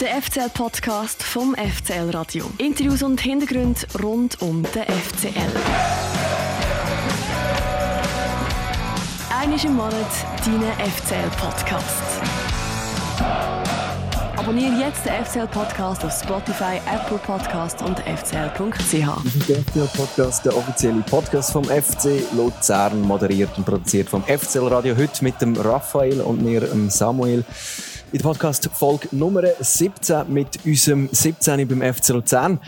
Der FCL-Podcast vom FCL Radio. Interviews und Hintergründe rund um den FCL. Einmal im Monat dein FCL-Podcast. Abonniere jetzt den FCL-Podcast auf Spotify, Apple Podcast und fcl.ch. Der FCL-Podcast, der offizielle Podcast vom FC Luzern, moderiert und produziert vom FCL Radio. Heute mit dem Raphael und mir, dem Samuel. In der Podcast-Folge Nummer 17 mit unserem 17 beim FC Luzern,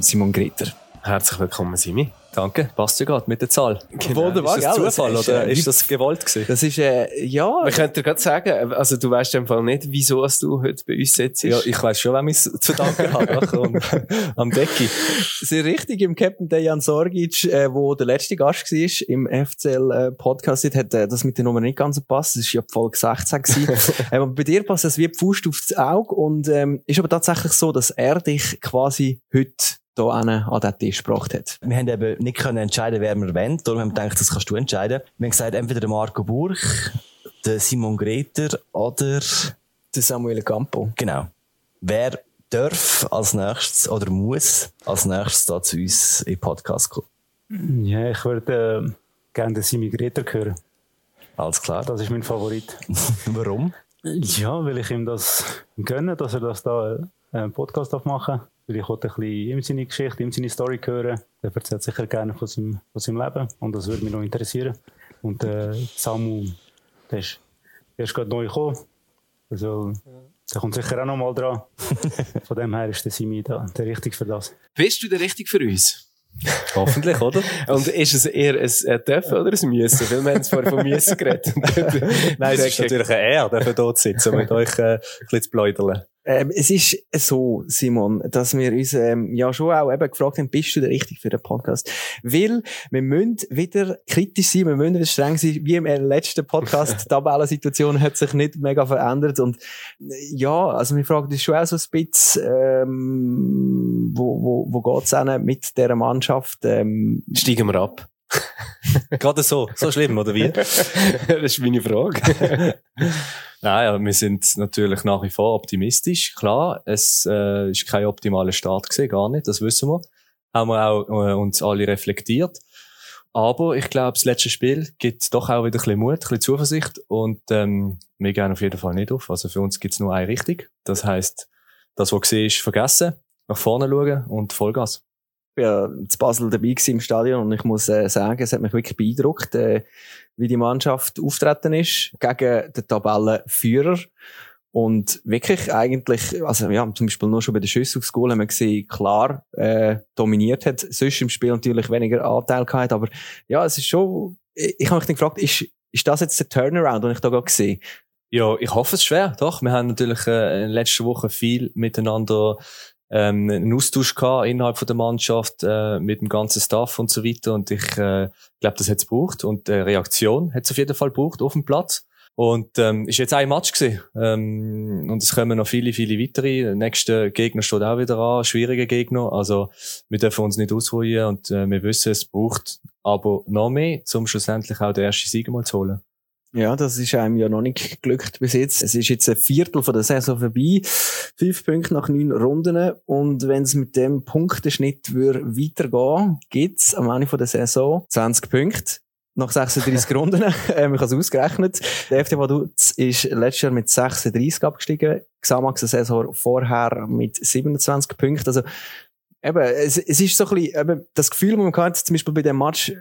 Simon Greter. Herzlich willkommen, Simi. Danke, passt ja gerade mit der Zahl. Genau. Wunderbar, ist das gell? Zufall Das ist, oder äh, ist das gewollt gewesen? Das ist, äh, ja, Man könnte dir gerade sagen, also du weißt im Fall nicht, wieso dass du heute bei uns sitzt. Ja, ich weiß schon, wem ich es zu danken habe. Am Decke. sehr richtig im Captain Dejan Sorgic, äh, wo der letzte Gast war im FCL-Podcast, äh, hat äh, das mit der Nummer nicht ganz gepasst. Das war ja die Folge 16 gewesen. ähm, aber bei dir passt das wie die Faust aufs Auge und ähm, ist aber tatsächlich so, dass er dich quasi heute hier an den Tisch gebracht hat. Wir haben eben nicht können entscheiden, wer wir wollen. Darum haben wir gedacht, das kannst du entscheiden. Wir haben gesagt, entweder der Marco Burch, der Simon Greter oder, Der Samuel Campo. genau, wer darf als nächstes oder muss als nächstes da zu uns im Podcast kommen. Ja, ich würde äh, gerne den Simi Greta hören. Alles klar. Das ist mein Favorit. Warum? Ja, weil ich ihm das gönne, dass er das da äh, einen Podcast machen darf. Ich wollte ein bisschen ihm seine Geschichte, ihm seine Story hören. Er erzählt sicher gerne von seinem, von seinem Leben. Und das würde mich noch interessieren. Und äh, Samu, der ist, der ist gerade neu gekommen. Also, der kommt sicher auch noch mal dran. Von dem her ist der Simi da, der richtig für das. Bist du der Richtige für uns? Hoffentlich, oder? Und ist es eher ein, Dürfen oder ein Müssen? Weil wir haben vorher von Müssen geredet. Nein, es ist natürlich ein Er, der dort sitzen und mit euch äh, ein bisschen zu pläudern. Ähm, es ist so, Simon, dass wir uns ähm, ja schon auch eben gefragt haben, bist du der Richtige für den Podcast? Weil wir müssen wieder kritisch sein, wir müssen wieder streng sein. Wie im letzten Podcast, die Tabellensituation hat sich nicht mega verändert. Und ja, also wir fragen uns schon auch so ein bisschen, ähm, wo, wo, wo geht's denn mit dieser Mannschaft? Ähm, Steigen wir ab. Gerade so, so schlimm, oder wie? das ist meine Frage. Nein, ja, wir sind natürlich nach wie vor optimistisch. Klar, es äh, ist kein optimaler Start gewesen, gar nicht, das wissen wir. Haben wir auch äh, uns alle reflektiert. Aber ich glaube, das letzte Spiel gibt doch auch wieder ein bisschen Mut, ein bisschen Zuversicht und ähm, wir gehen auf jeden Fall nicht auf. Also für uns gibt's nur eine Richtung. Das heißt, das, was gesehen ist, vergessen, nach vorne schauen und Vollgas. Ja zu Basel dabei im Stadion und ich muss äh, sagen, es hat mich wirklich beeindruckt, äh, wie die Mannschaft auftreten ist gegen den Tabellenführer. Und wirklich eigentlich, also ja, zum Beispiel nur schon bei den Schüssen aufs Goal haben wir gesehen, klar äh, dominiert hat. Sonst im Spiel natürlich weniger Anteil gehabt, aber ja, es ist schon, ich, ich habe mich dann gefragt, ist, ist das jetzt der Turnaround, den ich da gerade sehe? Ja, ich hoffe es schwer, doch. Wir haben natürlich äh, in den letzten Wochen viel miteinander ähm, einen Austausch gehabt innerhalb von der Mannschaft, äh, mit dem ganzen Staff und so weiter. Und ich äh, glaube, das hat es gebraucht. Und äh, Reaktion hat es auf jeden Fall gebraucht auf dem Platz. Und ähm, ist jetzt ein Match gewesen. Ähm, und es kommen noch viele, viele weitere. Der nächste Gegner steht auch wieder an, schwierige Gegner. Also wir dürfen uns nicht ausruhen und äh, wir wissen, es braucht aber noch mehr, um schlussendlich auch den ersten Sieg mal zu holen. Ja, das ist einem ja noch nicht geglückt bis jetzt. Es ist jetzt ein Viertel von der Saison vorbei. Fünf Punkte nach neun Runden. Und wenn es mit dem Punktenschnitt würde weitergehen, gibt's am Ende von der Saison 20 Punkte. Nach 36 Runden. Ähm, ich habe es ausgerechnet. Der FC Vaduz ist letztes Jahr mit 36 abgestiegen. Xamax Saison vorher mit 27 Punkten. Also, eben, es, es ist so ein bisschen, eben, das Gefühl, das man hat, zum Beispiel bei dem Match,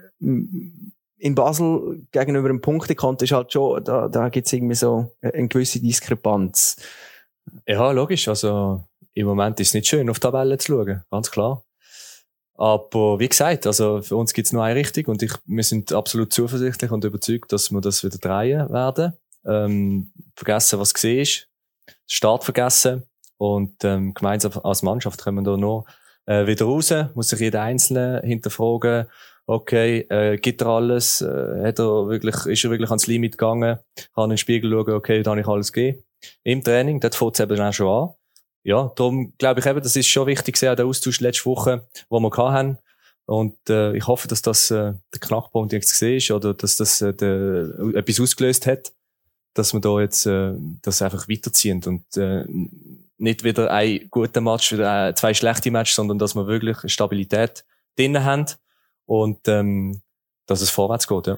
in Basel gegenüber dem Punktekonto ist halt schon, da, da gibt's irgendwie so eine gewisse Diskrepanz. Ja, logisch. Also im Moment ist es nicht schön, auf die Tabelle zu schauen, ganz klar. Aber wie gesagt, also für uns gibt's nur eine Richtung und ich, wir sind absolut zuversichtlich und überzeugt, dass wir das wieder drehen werden. Ähm, vergessen, was gesehen ist, Start vergessen und ähm, gemeinsam als Mannschaft können wir da noch äh, wieder raus, muss sich jeder Einzelne hinterfragen, okay, äh, gibt er alles, äh, hat er wirklich, ist er wirklich ans Limit gegangen, kann in den Spiegel schauen, okay, da habe ich alles gegeben. Im Training, dort fängt es eben auch schon an. Ja, darum glaube ich eben, das ist schon wichtig gewesen, der Austausch letzte Woche, wo wir hatten. Und äh, ich hoffe, dass das äh, der Knackpunkt jetzt gesehen ist oder dass das äh, der, etwas ausgelöst hat, dass wir da jetzt äh, das einfach weiterziehen und äh, nicht wieder ein guter Match, wieder zwei schlechte Matches, sondern dass wir wirklich Stabilität drinnen haben und ähm, dass es vorwärts geht. Ja.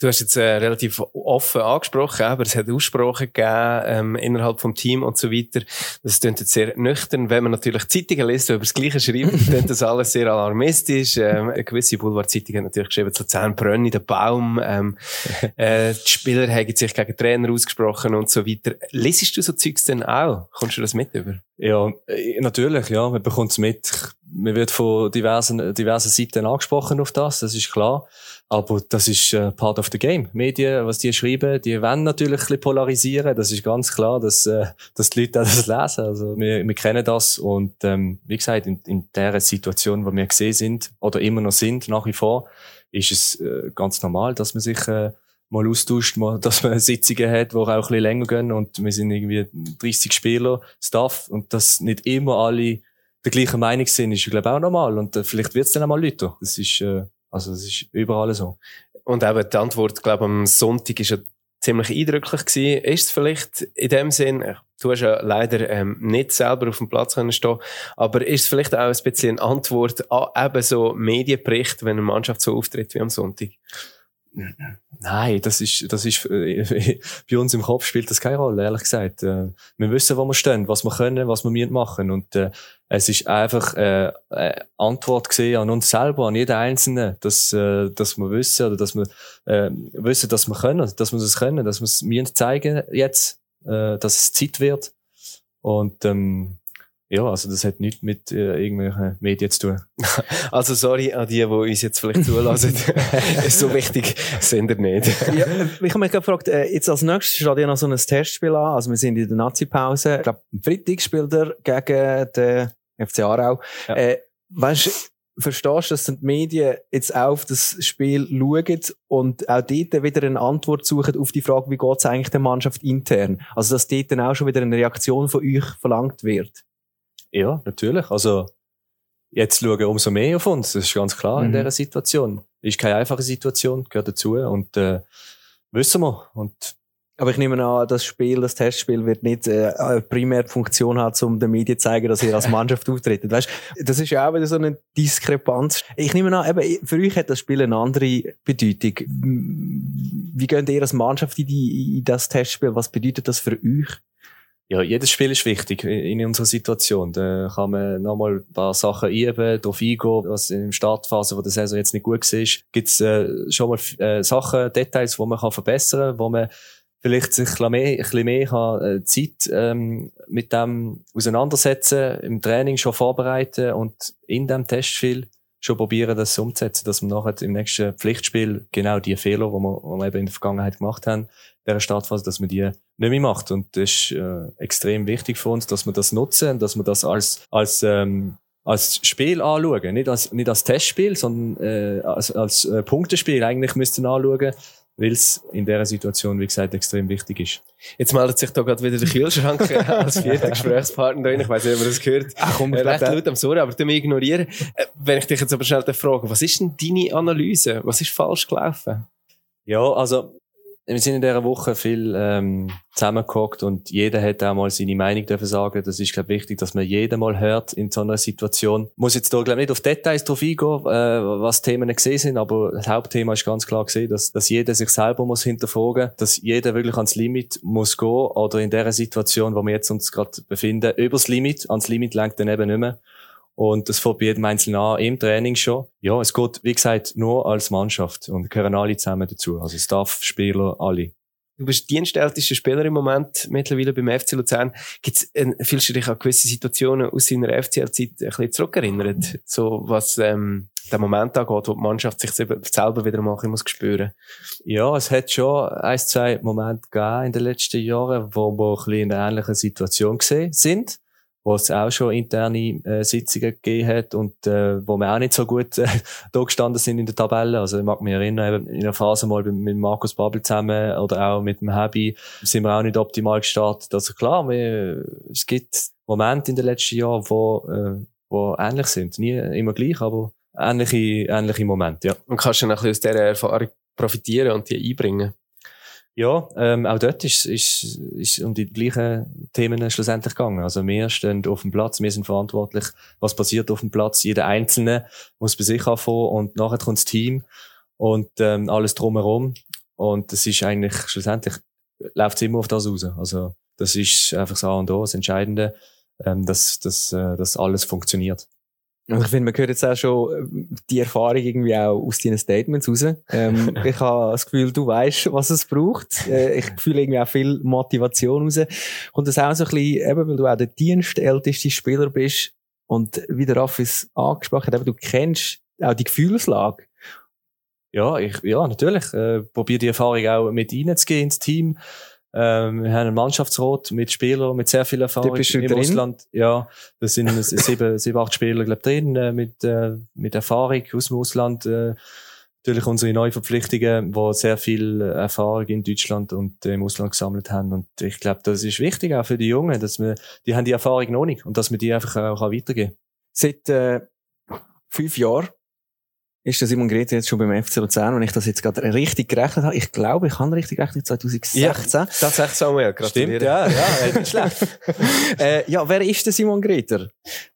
Du hast jetzt äh, relativ offen angesprochen, aber es hat Aussprachen gegeben ähm, innerhalb vom Team und so weiter. Das klingt jetzt sehr nüchtern. Wenn man natürlich Zeitungen liest, die über das Gleiche schreiben, klingt das alles sehr alarmistisch. Ähm, eine gewisse Boulevard-Zeitung hat natürlich geschrieben, so zehn Brönne, der Baum. Ähm, äh, die Spieler haben sich gegen Trainer ausgesprochen und so weiter. Lesest du so Zeugs denn auch? Kommst du das mit über? Ja, äh, natürlich, ja. Man bekommt es mit. Man wird von diversen, diversen Seiten angesprochen auf das, das ist klar. Aber das ist äh, part of the game. Medien, was die schreiben, die wollen natürlich ein bisschen polarisieren. Das ist ganz klar, dass, äh, dass die Leute auch das lesen. Also wir, wir kennen das. Und ähm, wie gesagt, in, in der Situation, wo wir gesehen sind oder immer noch sind, nach wie vor, ist es äh, ganz normal, dass man sich äh, mal austauscht, mal, dass man Sitzungen hat, die auch ein bisschen länger gehen. Und wir sind irgendwie 30 Spieler, Staff, und dass nicht immer alle der gleichen Meinung sind, ist, glaube ich, auch normal. Und äh, vielleicht wird es dann auch mal Leute. Das ist, äh, also, das ist überall so. Und eben die Antwort, glaube am Sonntag ist ja ziemlich eindrücklich gewesen. Ist es vielleicht in dem Sinn, du hast ja leider ähm, nicht selber auf dem Platz können stehen, aber ist es vielleicht auch ein bisschen eine Antwort an eben so Medienbericht, wenn eine Mannschaft so auftritt wie am Sonntag? Nein, das ist, das ist, äh, bei uns im Kopf spielt das keine Rolle, ehrlich gesagt. Äh, wir wissen, wo wir stehen, was wir können, was wir machen und äh, es ist einfach äh, eine Antwort gesehen an uns selber, an jeden Einzelnen, dass, äh, dass wir wissen oder dass wir äh, wissen, dass wir können, dass wir das können, dass wir es mir zeigen jetzt, äh, dass es Zeit wird und ähm, ja, also das hat nichts mit äh, irgendwelchen Medien zu tun. Also sorry an die, die uns jetzt vielleicht zulassen. ist so wichtig sind ihr nicht. ja, ich habe mich gefragt, äh, jetzt als nächstes steht ja noch so ein Testspiel an. Also wir sind in der Nazi-Pause. Ich glaube, am Freitag spielt er gegen den FC Aarau. Ja. Äh, weißt verstehst du, dass die Medien jetzt auch auf das Spiel schauen und auch dort wieder eine Antwort suchen auf die Frage, wie geht es eigentlich der Mannschaft intern? Also, dass dort dann auch schon wieder eine Reaktion von euch verlangt wird? Ja, natürlich. Also, jetzt schauen umso mehr auf uns. Das ist ganz klar mhm. in dieser Situation. Ist keine einfache Situation, gehört dazu und äh, wissen wir. Und aber ich nehme an, das Spiel, das Testspiel wird nicht äh, eine primäre Funktion haben, um den Medien zu zeigen, dass ihr als Mannschaft auftretet. Weißt, das ist ja auch wieder so eine Diskrepanz. Ich nehme an, eben, für euch hat das Spiel eine andere Bedeutung. Wie geht ihr als Mannschaft in, die, in das Testspiel? Was bedeutet das für euch? Ja, jedes Spiel ist wichtig in unserer Situation. Da kann man nochmal ein paar Sachen üben, darauf eingehen, was in der Startphase von der Saison jetzt nicht gut war. Gibt es äh, schon mal äh, Sachen, Details, die man kann verbessern kann, wo man vielleicht sich mehr, ein bisschen mehr kann, äh, Zeit ähm, mit dem auseinandersetzen, im Training schon vorbereiten und in dem Testspiel schon probieren, das umzusetzen, dass wir nachher im nächsten Pflichtspiel genau die Fehler, die wir, wir eben in der Vergangenheit gemacht haben, der Startphase, dass man die nicht mehr macht. Und das ist äh, extrem wichtig für uns, dass wir das nutzen, dass wir das als, als, ähm, als Spiel anschauen. Nicht als, nicht als Testspiel, sondern äh, als, als äh, Punktespiel eigentlich müssten anschauen, weil es in dieser Situation, wie gesagt, extrem wichtig ist. Jetzt meldet sich da gerade wieder der Kühlschrank als vierter Gesprächspartner drin. Ich weiß nicht, ob man das gehört. Ach, komm, äh, recht laut am Sorry, aber du mich ignorieren. Äh, wenn ich dich jetzt aber schnell frage, was ist denn deine Analyse? Was ist falsch gelaufen? Ja, also wir sind in dieser Woche viel ähm, zusammengehockt und jeder hat auch mal seine Meinung dürfen sagen. Das ist, glaube ich, wichtig, dass man jeden mal hört in so einer Situation. Muss jetzt da, glaube ich, nicht auf Details drauf eingehen, äh, was Themen gesehen sind, aber das Hauptthema ist ganz klar gesehen, dass, dass jeder sich selber muss hinterfragen, dass jeder wirklich ans Limit muss gehen oder in der Situation, wo wir jetzt uns gerade befinden, übers Limit, ans Limit lenkt dann eben nicht mehr. Und das fängt bei jedem Einzelnen an, im Training schon. Ja, es geht, wie gesagt, nur als Mannschaft und gehören alle zusammen dazu. Also Staff, Spieler, alle. Du bist dienstältester Spieler im Moment mittlerweile beim FC Luzern. Gibt's, äh, fühlst du dich an gewisse Situationen aus deiner FCL-Zeit ein bisschen zurückerinnert? So, was, ähm, der Moment angeht, wo die Mannschaft sich selber wieder mal ein muss spüren. Ja, es hat schon ein, zwei Momente gegeben in den letzten Jahren, wo wir ein bisschen in einer ähnlichen Situation gesehen sind wo es auch schon interne äh, Sitzungen gegeben hat und äh, wo wir auch nicht so gut äh, da gestanden sind in der Tabelle. Also ich mag mich erinnern, in einer Phase mal mit Markus Babbel zusammen oder auch mit dem Habi sind wir auch nicht optimal gestartet. Also klar, wir, es gibt Momente in den letzten Jahren, wo, äh, wo ähnlich sind. Nie immer gleich, aber ähnliche, ähnliche Momente, ja. Und kannst du dann ein bisschen aus dieser Erfahrung profitieren und die einbringen? Ja, ähm, auch dort ist ist um die gleichen Themen schlussendlich gegangen. Also wir stehen auf dem Platz, wir sind verantwortlich, was passiert auf dem Platz. Jeder Einzelne muss bei sich anfangen und nachher kommt das Team und ähm, alles drumherum. Und das ist eigentlich schlussendlich läuft es immer auf das raus. Also das ist einfach das A und O, das Entscheidende, ähm, dass, dass, äh, dass alles funktioniert. Und ich finde, man hört jetzt auch schon äh, die Erfahrung irgendwie auch aus deinen Statements raus. Ähm, ich habe das Gefühl, du weißt, was es braucht. Äh, ich fühle irgendwie auch viel Motivation raus. Und das auch so ein bisschen, eben, weil du auch der dienstälteste Spieler bist und wie der Raffis angesprochen hat, eben, du kennst auch die Gefühlslage. Ja, ich, ja, natürlich. Äh, probiere die Erfahrung auch mit reinzugehen ins Team. Ähm, wir haben einen Mannschaftsrat mit Spielern mit sehr viel Erfahrung bist du im drin? Ausland. Ja, da sind sieben, sieben, acht Spieler glaub, drin äh, mit, äh, mit Erfahrung aus dem Ausland. Äh, natürlich unsere Neuverpflichtungen, die sehr viel Erfahrung in Deutschland und äh, im Ausland gesammelt haben. Und ich glaube, das ist wichtig auch für die Jungen, dass wir, die haben die Erfahrung noch nicht und dass wir die einfach auch weitergeben Seit äh, fünf Jahren ist der Simon Grete jetzt schon beim FC Luzern und ich das jetzt gerade richtig gerechnet habe. Ich glaube, ich habe richtig gerechnet, 2016. Tatsächlich, Samuel, gratuliere. ja, ja, nicht schlecht. äh, ja, wer ist der Simon Greter?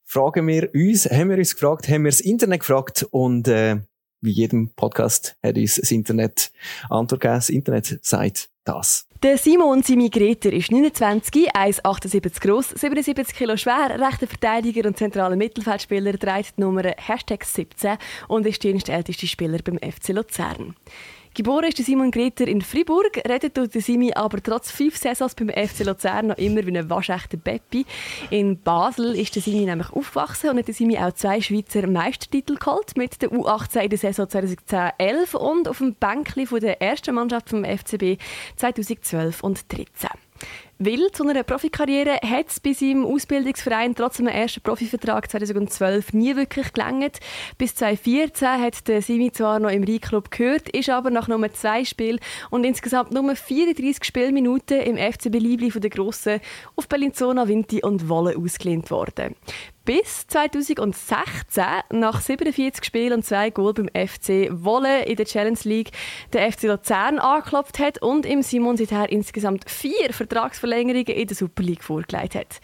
Fragen wir uns, haben wir uns gefragt, haben wir das Internet gefragt und äh, wie jedem Podcast hat uns das Internet Antwort gegeben. Das Internet sagt das. Der Simon Simi Greter ist 29, 1,78 groß, 77 Kilo schwer, rechter Verteidiger und zentraler Mittelfeldspieler, trägt die Nummer Hashtag 17 und ist der dienstälteste Spieler beim FC Luzern. Geboren ist Simon Greter in Fribourg, redet tut Simi aber trotz fünf Saisons beim FC Luzern noch immer wie ein waschechter Beppi. In Basel ist der Simi nämlich aufgewachsen und hat Simi auch zwei Schweizer Meistertitel geholt mit der U18 in der Saison 2010-11 und auf dem Bänkli der ersten Mannschaft vom FCB 2012 und 2013. Weil zu einer Profikarriere hat es bei seinem Ausbildungsverein trotz einem ersten Profivertrag 2012 nie wirklich gelangt. Bis 2014 hat der Simi zwar noch im Rheinclub gehört, ist aber nach nur zwei Spielen und insgesamt nur 34 Spielminuten im FCB Liebli von der Grossen auf Bellinzona, Vinti und Wolle ausgelehnt worden. Bis 2016, nach 47 Spielen und zwei Goal beim FC Wolle in der Challenge League, der FC Luzern angeklopft hat und im Simon seither insgesamt vier Vertragsverlängerungen in der Super League vorgelegt hat.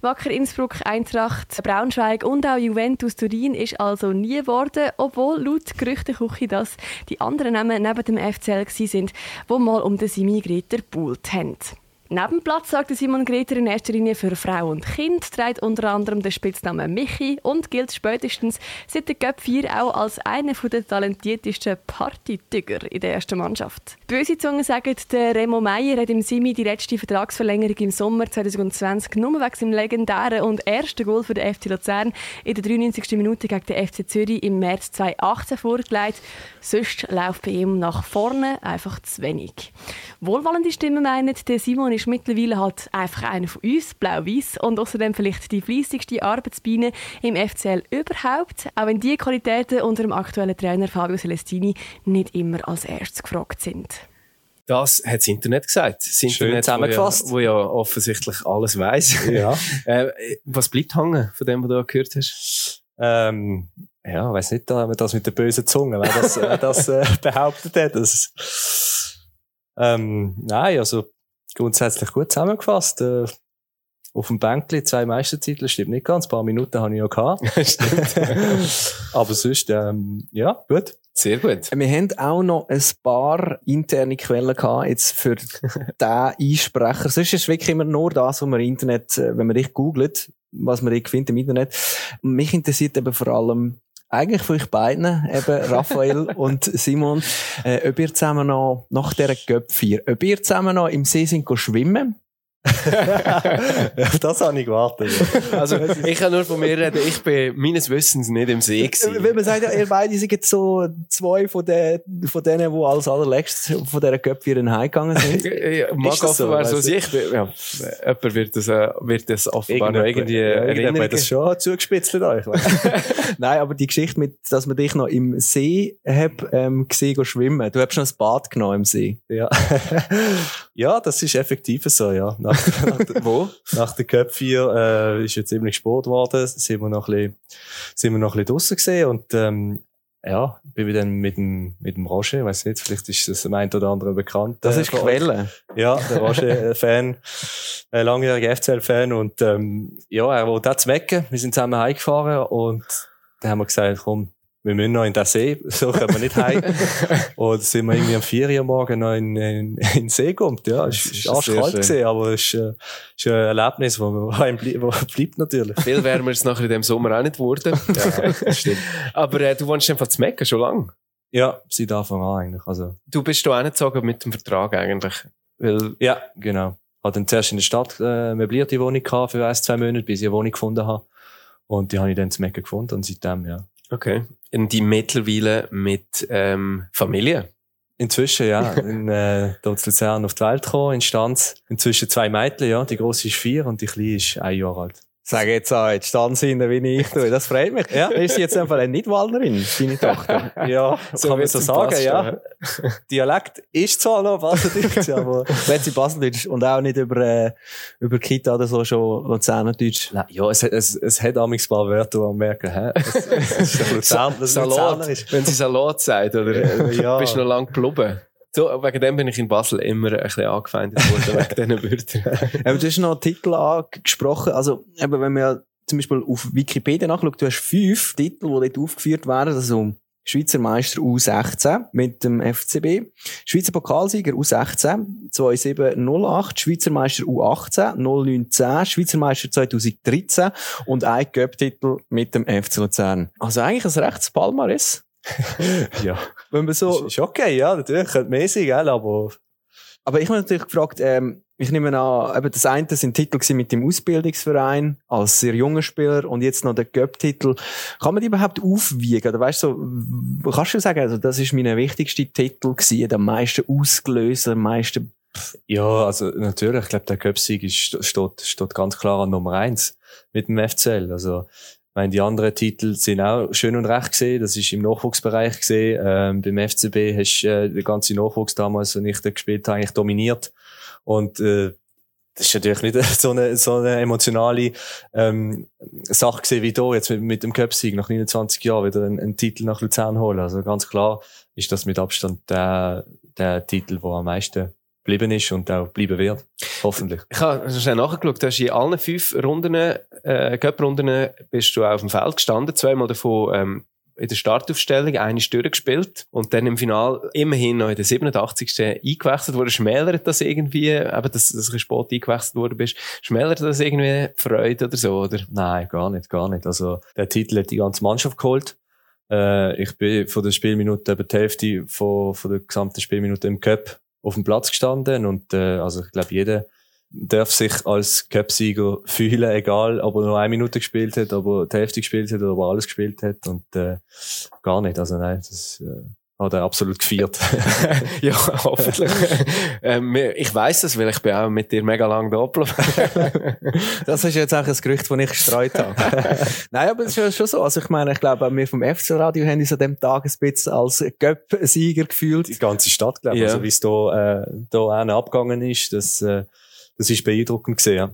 Wacker Innsbruck, Eintracht, Braunschweig und auch Juventus Turin ist also nie geworden, obwohl laut Gerüchteküche das die anderen Namen neben dem FCL sind, wo mal um den Simi Greter gebuhlt haben. Neben dem Platz sorgte Simon Greter in erster Linie für Frau und Kind, trägt unter anderem den Spitznamen Michi und gilt spätestens seit der Cup 4 auch als einer der talentiertesten Partytüger in der ersten Mannschaft. Böse Zungen sagen, der Remo Meier hat im Simi die letzte Vertragsverlängerung im Sommer 2020 nur wegen seinem legendären und ersten Goal für den FC Luzern in der 93. Minute gegen den FC Zürich im März 2018 vorgelegt. Sonst läuft bei ihm nach vorne einfach zu wenig. Wohlwollende Stimmen meinen, der Simon ist mittlerweile halt einfach einer von uns, blau-weiß, und außerdem vielleicht die fleissigste Arbeitsbiene im FCL überhaupt, auch wenn diese Qualitäten unter dem aktuellen Trainer Fabio Celestini nicht immer als erstes gefragt sind. Das hat das Internet gesagt. Das Schön Internet, zusammengefasst. Wo ja, wo ja offensichtlich alles weiss. Ja. äh, was bleibt hängen von dem, was du gehört hast? Ähm, ja, weiß nicht, da das mit der bösen Zunge, wer das, wer das äh, behauptet hat. Das, ähm, nein, also grundsätzlich gut zusammengefasst. Äh, auf dem Bänkli zwei Meistertitel, stimmt nicht ganz. Ein paar Minuten habe ich noch gehabt. Aber sonst, ähm, ja, gut. Sehr gut. Wir haben auch noch ein paar interne Quellen gehabt, jetzt für den Einsprecher. Sonst ist es wirklich immer nur das, was man im Internet, äh, wenn man dich googelt, was man dich findet im Internet. Mich interessiert eben vor allem, eigentlich von euch beiden, eben Raphael und Simon, äh, ob ihr zusammen noch, nach dieser Göpp 4, ob ihr zusammen noch im See sind schwimmen. Auf das habe ich gewartet. Also, ich kann nur von mir reden. Ich bin meines Wissens nicht im See Wenn gewesen. man sagt, ja, ihr beide sind jetzt so zwei von, den, von denen, die als allerletztes von dieser 4 heimgegangen sind. Ja, Mag so? offenbar so sein. Bin, ja, jemand wird das, äh, wird das offenbar noch irgendwie ja, erinnern. hat das schon zugespitzelt euch. Nein, aber die Geschichte mit, dass man dich noch im See hab, ähm, gesehen go schwimmen. Du hast schon ein Bad genommen im See. Ja. ja, das ist effektiv so, ja. Nach, nach, Wo? nach der Cup 4 äh, ist jetzt ziemlich Sport geworden, sind wir noch ein bisschen, sind wir noch ein bisschen draussen gesehen und ähm, ja, bin ich dann mit dem, mit dem Roger, ich weiß nicht, vielleicht ist das dem einen oder anderen bekannt. Das äh, ist euch. Quelle. Ja, der Roger, äh, ein langjähriger FCL-Fan und ähm, ja, er wollte auch zu Mecken. Wir sind zusammen heimgefahren und dann haben wir gesagt, komm, wir müssen noch in den See, so können wir nicht heim. und dann sind wir irgendwie am 4 Uhr morgen noch in, in, in den See gekommen. Ja, es Das ist, arschkalt gewesen, aber es ist, äh, ist ein Erlebnis, wo einem wo bleibt natürlich. Viel wärmer ist es nachher in dem Sommer auch nicht geworden. Ja, das stimmt. Aber äh, du wohnst einfach zu Mecken schon lange. Ja, seit Anfang an eigentlich. Also, Du bist da angezogen mit dem Vertrag eigentlich. Weil, ja, genau. Hatte dann zuerst in der Stadt äh, möblierte Wohnung gehabt für ein, zwei Monate, bis ich eine Wohnung gefunden habe. Und die habe ich dann zu Mecken gefunden und seitdem, ja. okay. In die mittlerweile mit ähm, Familie. Inzwischen, ja. In, äh, dort zu Luzern auf die Welt gekommen, in Stanz. Inzwischen zwei Mädchen, ja. Die grosse ist vier und die kleine ist ein Jahr alt. Sag jetzt auch, jetzt stand sie wie ich tue. Das freut mich. Ja. Ist sie jetzt einfach eine Nicht-Wallnerin, deine Tochter? Ja, So kann man so sagen, ja. Dialekt ist zwar noch Baseldeutsch, aber... Wenn sie Baseldeutsch und auch nicht über, äh, über Kita oder so schon Luzernerdeutsch. Nein, ja, es, hat- es, es hat amigs ein paar Wörter, wo man merken, hä? Es, es ist Luzern, ist Salat, Luzernerisch. wenn sie Salat sagt, oder Äh, ja. bist du noch lang geblieben? So, wegen dem bin ich in Basel immer ein bisschen angefeindet worden, wegen diesen Wörtern. Aber du hast noch einen Titel angesprochen. Also, eben, wenn man ja zum Beispiel auf Wikipedia nachschaut, du hast fünf Titel, die dort aufgeführt werden. Also, Schweizer Meister U16 mit dem FCB, Schweizer Pokalsieger U16 2708, Schweizer Meister U18 0910, Schweizer Meister 2013 und ein Cup-Titel mit dem FC Luzern. Also eigentlich ein rechtes Palmares. ja. Wenn man so, Ist, ist okay, ja, natürlich, könnte mehr sein, gell, aber... Aber ich habe natürlich gefragt, ähm, ich nehme an, eben das eine sind Titel mit dem Ausbildungsverein als sehr junger Spieler und jetzt noch der Cup-Titel. Kann man die überhaupt aufwiegen? Oder weißt du, so, kannst du sagen, also das ist mein wichtigster Titel gewesen, der am meisten ausgelöst, am meisten, Ja, also natürlich, ich glaube, der ist- steht, steht ganz klar an Nummer eins mit dem FCL. Also, ich meine, die anderen Titel sind auch schön und recht gesehen. Das ist im Nachwuchsbereich gesehen. Ähm, beim FCB hast du äh, den ganzen Nachwuchs damals, wenn ich da gespielt habe, eigentlich dominiert. Und äh, das ist natürlich nicht so eine, so eine emotionale ähm, Sache gesehen wie da jetzt mit, mit dem Cup-Sieg nach 29 Jahren wieder einen, einen Titel nach Luzern holen. Also ganz klar ist das mit Abstand der, der Titel, der am meisten geblieben ist und auch bleiben wird. Hoffentlich. Ich habe schnell nachgeschaut, du hast in allen fünf Runden, äh, Cup-Runden bist du auf dem Feld gestanden, zweimal davon ähm, in der Startaufstellung, eine ist durchgespielt und dann im Final immerhin noch in der 87. eingewechselt wurde. Schmälert das irgendwie, eben, dass, dass du spät eingewechselt worden bist, schmälert das irgendwie Freude oder so, oder? Nein, gar nicht, gar nicht. Also der Titel hat die ganze Mannschaft geholt. Äh, ich bin von der Spielminute über die Hälfte von, von der gesamten Spielminute im Cup auf dem Platz gestanden und äh, also ich glaube jeder darf sich als Cup-Sieger fühlen, egal ob er nur eine Minute gespielt hat, ob er die Hälfte gespielt hat oder ob er alles gespielt hat und äh, gar nicht. Also nein, das äh, hat er absolut gefeiert. ja, hoffentlich. ähm, ich weiss das, weil ich bin auch mit dir mega lang da abgelaufen. das ist jetzt auch ein Gerücht, das ich gestreut habe. Nein, aber es ist schon so. Also ich meine, ich glaube, wir vom FC-Radio haben uns an dem Tag ein bisschen als Cup-Sieger gefühlt. die ganze Stadt, glaube ich. Ja. Also wie es da, äh, da abgegangen ist, das, äh, das ist beeindruckend gesehen.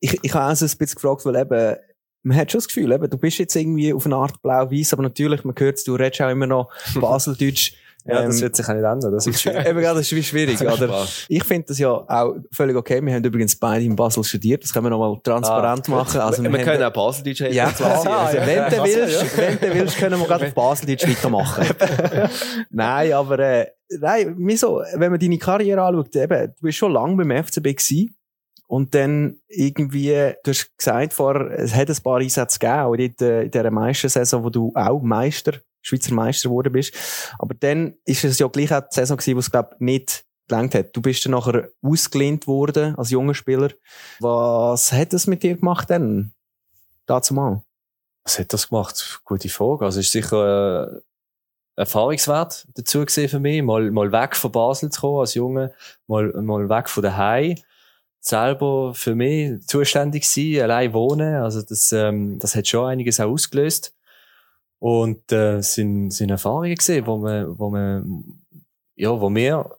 Ich, ich habe auch so ein bisschen gefragt, weil eben, man hat schon das Gefühl, eben, du bist jetzt irgendwie auf eine Art blau-weiß, aber natürlich, man hört du redest auch immer noch Baseldeutsch. Ja, das Ähm, wird sich auch nicht ändern. Das ist schwierig. Eben, ja, das ist wie schwierig, oder? Ich finde das ja auch völlig okay. Wir haben übrigens beide in Basel studiert. Das können wir nochmal transparent machen. Also, wir wir können auch Baseldeutsch ja. Also, wenn du willst, wenn du willst, können wir gerade auf Baseldeutsch weitermachen. nein, aber, äh, nein, wieso, wenn man deine Karriere anschaut, eben, du bist schon lange beim FCB gewesen. Und dann irgendwie, du hast gesagt vorher, es hat ein paar Einsätze gegeben, auch in dieser Meistersaison, wo du auch Meister, Schweizer Meister geworden bist. Aber dann ist es ja gleich auch die Saison gewesen, wo es, glaub, nicht gelangt hat. Du bist dann nachher ausgelehnt worden als junger Spieler. Was hat das mit dir gemacht dann? Dazu mal. Was hat das gemacht? Gute Frage. Also, es ist sicher, äh, Erfahrungswert dazu gesehen für mich, mal, mal weg von Basel zu kommen als Junge, mal, mal weg von daheim, selber für mich zuständig sein, allein wohnen, also das, ähm, das hat schon einiges auch ausgelöst. Und, äh, sind, sind Erfahrungen gesehen, wo man, wo man, ja, wo mir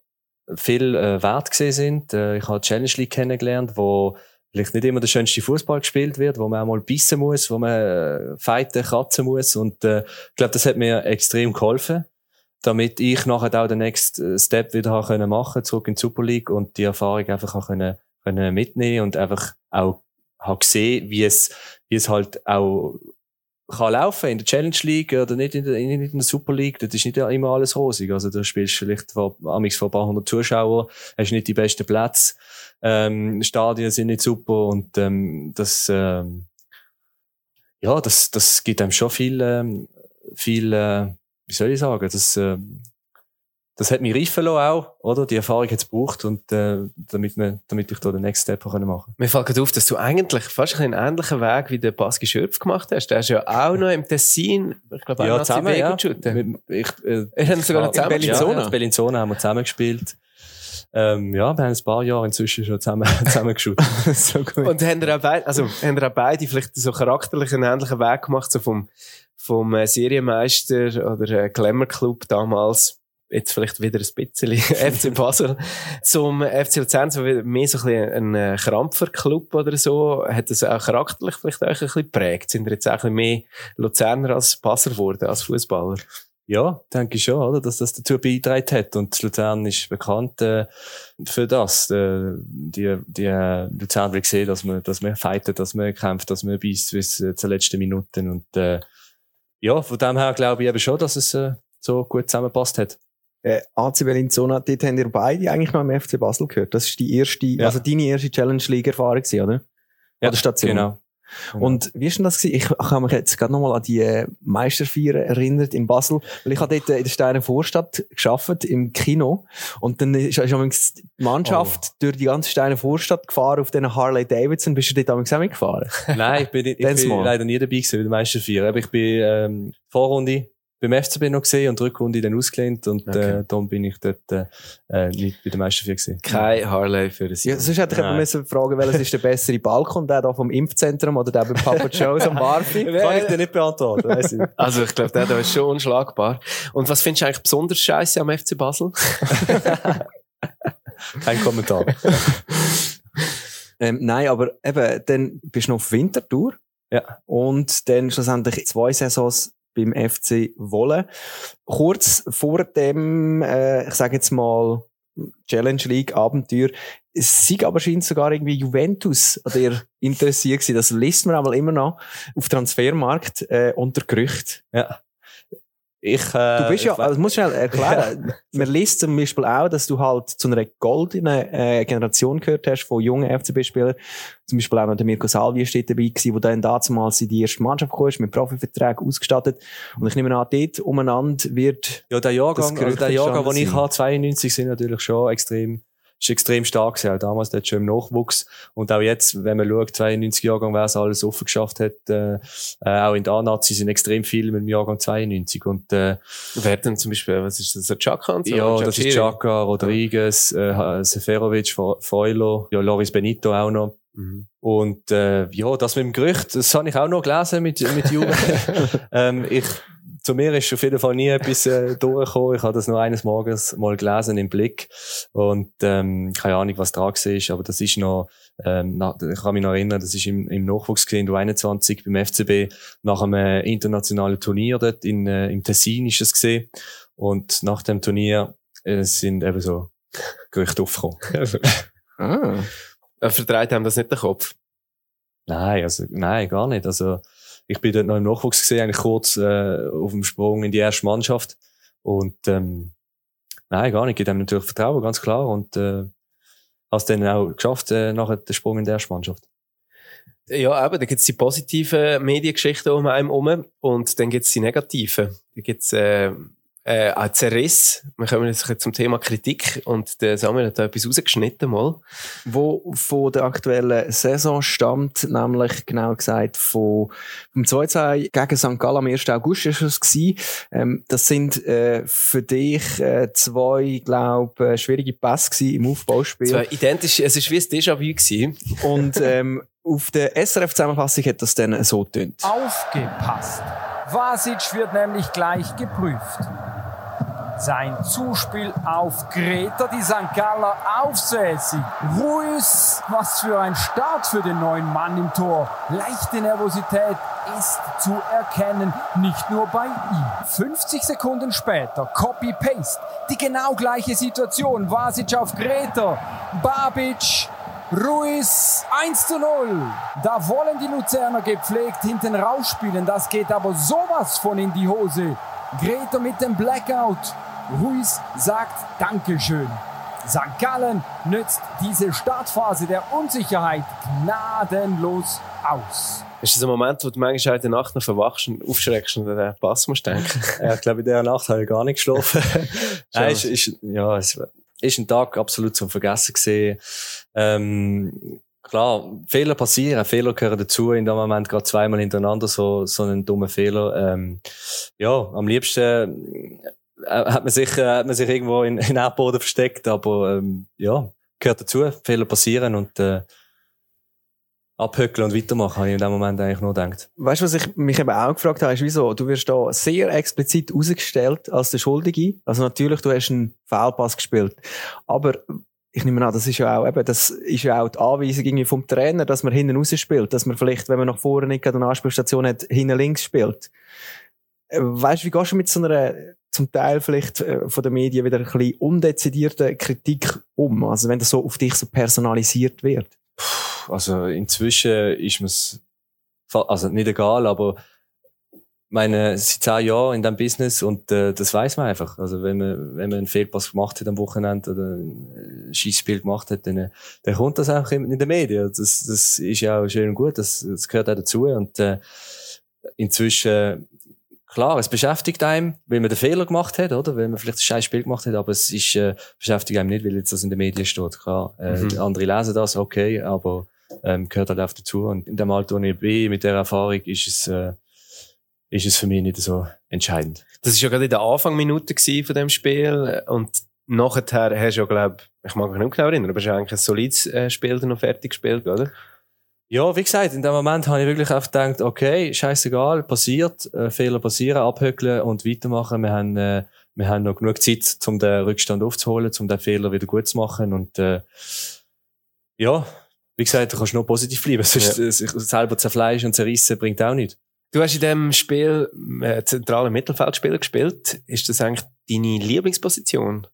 viel äh, wert gesehen sind. Äh, ich habe Challenge League kennengelernt, wo vielleicht nicht immer der schönste Fußball gespielt wird, wo man auch mal bissen muss, wo man äh, fighten, kratzen muss. Und äh, ich glaube, das hat mir extrem geholfen, damit ich nachher auch den nächsten Step wieder haben können machen, zurück in die Super League und die Erfahrung einfach auch können, können mitnehmen und einfach auch habe gesehen, wie es, wie es halt auch kann laufen in der Challenge League oder nicht in der, in der Super League. Das ist nicht immer alles rosig. Also da spielst du vielleicht vor, amigs vor ein paar hundert Zuschauern, hast nicht die besten Plätze, ähm, Stadien sind nicht super und ähm, das, ähm, ja, das, das gibt einem schon viel, ähm, viel, äh, wie soll ich sagen, das, ähm, das hat mich reifen lassen auch, oder? Die Erfahrung hat es gebraucht und, äh, damit, wir, damit ich da den Next Step machen konnte. Mir fällt auf, dass du eigentlich fast einen ähnlichen Weg wie der Baski Schöpf gemacht hast. Der ist ja auch noch im Tessin, ich glaube, Ja, auch zusammen, ja. shooten. Ich, äh, Wir haben sogar noch zusammen Bellinzona. Ja, in Bellinzona haben wir zusammen gespielt. Ähm, ja, wir haben ein paar Jahre inzwischen schon zusammen, zusammen so gut. Und haben ihr auch beide, also, haben ihr auch beide vielleicht so charakterlich einen ähnlichen Weg gemacht, so vom, vom äh, Serienmeister oder äh, Glamour Club damals, jetzt vielleicht wieder ein bisschen FC Basel, zum FC Luzern, so mehr so ein bisschen ein äh, Krampfer-Club oder so, hat das auch charakterlich vielleicht euch ein bisschen geprägt? Sind ihr jetzt auch ein bisschen mehr Luzerner als Basler geworden, als Fußballer? Ja, denke ich schon, oder? Dass das dazu beigetragen hat. Und Luzern ist bekannt äh, für das. Äh, die, die äh, Luzern will sehen, dass man, dass man fightet, dass man kämpft, dass man bis, bis äh, zur letzten Minuten. Und äh, ja, von dem her glaube ich eben schon, dass es äh, so gut zusammenpasst hat. Äh, AC Bellinzona, dort haben ihr beide eigentlich noch im FC Basel gehört. Das ist die erste, Ja. also deine erste Challenge League Erfahrung gewesen, oder? Oder Station. Genau. Und wie ist denn das gewesen? Ich, ich habe mich jetzt gerade nochmal an die äh, Meisterfeier erinnert in Basel, weil ich habe dort äh, in der Steiner Vorstadt geschafft im Kino und dann ist, ist die Mannschaft durch die ganze Steiner Vorstadt gefahren auf diesen Harley Davidson. Bist du dort auch mitgefahren? Nein, ich bin, ich bin leider nie dabei gewesen bei den Meister vier. Aber ich bin ähm, Vorrunde beim FCB noch gesehen und Rückrunde dann ausgelehnt und Okay. äh, darum bin ich dort äh, äh, nicht bei den Meister vier gewesen. Kein Harley für ein Ja, sonst hätte ich eben müssen fragen, welches ist der bessere Balkon, der da vom Impfzentrum oder der bei Papa Joe's am Barfi? Kann ich dir nicht beantworten, weiss ich. Also ich glaube, der da ist schon unschlagbar. Und was findest du eigentlich besonders scheiße am FC Basel? Kein Kommentar. Ähm, nein, aber eben, dann bist du noch auf Wintertour. Ja. Und dann schlussendlich zwei Saisons beim FC Wolle. Kurz vor dem, äh, ich sage jetzt mal, Challenge League Abenteuer, es sei aber scheint sogar irgendwie Juventus an dir interessiert gewesen. Das liest man aber immer noch auf Transfermarkt äh, unter Gerücht. Ja. Ich, äh, Du bist ja, also musst schnell erklären. Man liest zum Beispiel auch, dass du halt zu einer goldenen äh, Generation gehört hast von jungen FCB-Spielern. Zum Beispiel auch noch der Mirko Salvi dort dabei gewesen, wo dann damals in die erste Mannschaft gekommen ist, mit Profiverträgen ausgestattet. Und ich nehme an, dort umeinander wird, Ja, der Jahrgang, das also der Jahrgang, den ich habe, 92, sind natürlich schon extrem, ist extrem stark gewesen. Auch damals dort schon im Nachwuchs. Und auch jetzt, wenn man schaut, 92 Jahrgang, wer es alles offen geschafft hat, äh, äh, auch in der A-Nazi sind extrem viele mit dem Jahrgang 92. Und, äh, Wer denn zum Beispiel, was ist das, der Chaka und so? ja, das ist? Chaka, Rodriguez, äh, Seferovic, Fe- Feulo, ja, Loris Benito auch noch. Mhm. Und äh, ja, das mit dem Gerücht, das habe ich auch noch gelesen mit, mit Jugend. ähm, ich, zu mir ist auf jeden Fall nie etwas äh, durchgekommen. Ich habe das nur eines Morgens mal gelesen im Blick. Und ähm, keine Ahnung, was dran war, aber das ist noch, ähm, nach, ich kann mich noch erinnern, das ist im, im Nachwuchs gesehen, du 21 beim FCB, nach einem internationalen Turnier dort in, äh, im Tessin ist es gesehen. Und nach dem Turnier äh, sind eben so Gerüchte aufgekommen. ah, Äh, Verdreht haben das nicht den Kopf. Nein, also, nein, gar nicht. Also, ich bin dort noch im Nachwuchs gesehen, eigentlich kurz, äh, auf dem Sprung in die erste Mannschaft. Und, ähm, nein, gar nicht. Gibt einem natürlich Vertrauen, ganz klar. Und, äh, hast dann auch geschafft, äh, nachher den Sprung in die erste Mannschaft. Ja, eben, da gibt's die positiven Mediengeschichten um einen herum und dann gibt's die negativen. Da gibt's äh, äh, auch Zerriss. Wir kommen jetzt ein zum Thema Kritik und der Samuel hat da etwas rausgeschnitten mal. wo von der aktuellen Saison stammt, nämlich genau gesagt von, vom 2-2 gegen St. Gallen am 1. August ist es gewesen. Ähm, das sind äh, für dich äh, zwei, glaube äh, schwierige Pässe im Aufbauspiel. Zwei identisch, es ist wie ein Déjà-vu gewesen. Und ähm, auf der SRF-Zusammenfassung hat das dann so tönt. Aufgepasst! Vasic wird nämlich gleich geprüft. Sein Zuspiel auf Greta, die St. Galler aufsässig. Ruiz, was für ein Start für den neuen Mann im Tor. Leichte Nervosität ist zu erkennen, nicht nur bei ihm. 50 Sekunden später, Copy-Paste, die genau gleiche Situation. Vasic auf Greta, Babic, Ruiz 1 zu 0. Da wollen die Luzerner gepflegt hinten rausspielen. Das geht aber sowas von in die Hose. Greta mit dem Blackout. Ruiz sagt Dankeschön. St. Gallen nützt diese Startphase der Unsicherheit gnadenlos aus. Ist das ein Moment, wo du manchmal in der Nacht noch verwachst und aufschreckst und an den Pass musst denken? ja, ich glaube, in dieser Nacht habe ich gar nicht geschlafen. Nein, ist, ist, ja, es ist ein Tag absolut zum Vergessen gesehen. Ähm, klar, Fehler passieren, Fehler gehören dazu. In dem Moment gerade zweimal hintereinander so, so einen dummen Fehler. Ähm, ja, am liebsten äh, hat man sich, äh, hat man sich irgendwo in, in Erdboden versteckt, aber ähm, ja, gehört dazu. Fehler passieren und äh, abhöckeln und weitermachen, habe ich in dem Moment eigentlich nur gedacht. Weißt du, was ich mich eben auch gefragt habe, ist, wieso? Du wirst da sehr explizit herausgestellt als der Schuldige. Also natürlich, du hast einen Fehlpass gespielt. Aber ich nehme an, das ist ja auch, eben, das ist ja auch die Anweisung irgendwie vom Trainer, dass man hinten raus spielt, dass man vielleicht, wenn man nach vorne nicht eine Anspielstation hat, hinten links spielt. Äh, weißt du, wie gehst du mit so einer, zum Teil vielleicht äh, von den Medien wieder ein bisschen undezidierten Kritik um? Also wenn das so auf dich so personalisiert wird? also inzwischen ist mir's also nicht egal, aber meine seit zehn Jahren in diesem Business und äh, das weiß man einfach. Also wenn man wenn man einen Fehlpass gemacht hat am Wochenende oder ein Schießspiel gemacht hat, dann, dann kommt das auch in den Medien. Das, das ist ja auch schön und gut. Das, das gehört auch dazu und äh, inzwischen klar, es beschäftigt einem, weil man den Fehler gemacht hat, oder? Weil man vielleicht ein scheiß Spiel gemacht hat, aber es ist, äh, beschäftigt einem nicht, weil jetzt das in den Medien steht. Klar, äh, mhm. andere lesen das, okay, aber ähm, gehört halt auch dazu. Und in dem Alter, wo ich bin, mit der Erfahrung, ist es, äh, ist es für mich nicht so entscheidend. Das ist ja gerade in der Anfangminute von dem Spiel und nachher hast du ja, glaub, ich mag mich nicht genau erinnern, aber hast du eigentlich ein solides äh, Spiel noch fertig gespielt, oder? Ja, wie gesagt, in dem Moment habe ich wirklich einfach gedacht, okay, scheißegal, passiert, äh, Fehler passieren, abhöckeln und weitermachen. Wir haben, äh, wir haben noch genug Zeit, um den Rückstand aufzuholen, um den Fehler wieder gut zu machen und äh, ja, wie gesagt, du kannst nur positiv bleiben. Sonst ja. sich selber zerfleischen und zerrissen bringt auch nichts. Du hast in dem Spiel äh, zentralen Mittelfeldspieler gespielt. Ist das eigentlich deine Lieblingsposition?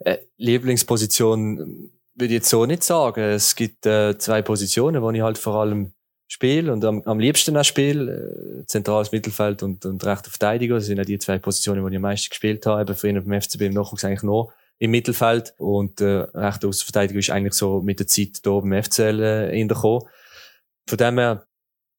Äh, Lieblingsposition würde ich jetzt so nicht sagen. Es gibt äh, zwei Positionen, wo ich halt vor allem spiele und am, am liebsten auch spiele. Äh, zentrales Mittelfeld und, und rechter Verteidiger. Das sind ja die zwei Positionen, die ich am meisten gespielt habe. Eben ihn beim FCB im Nachwuchs eigentlich noch im Mittelfeld. Und äh, rechter Außenverteidiger ist eigentlich so mit der Zeit hier beim FCL äh, in der Von dem her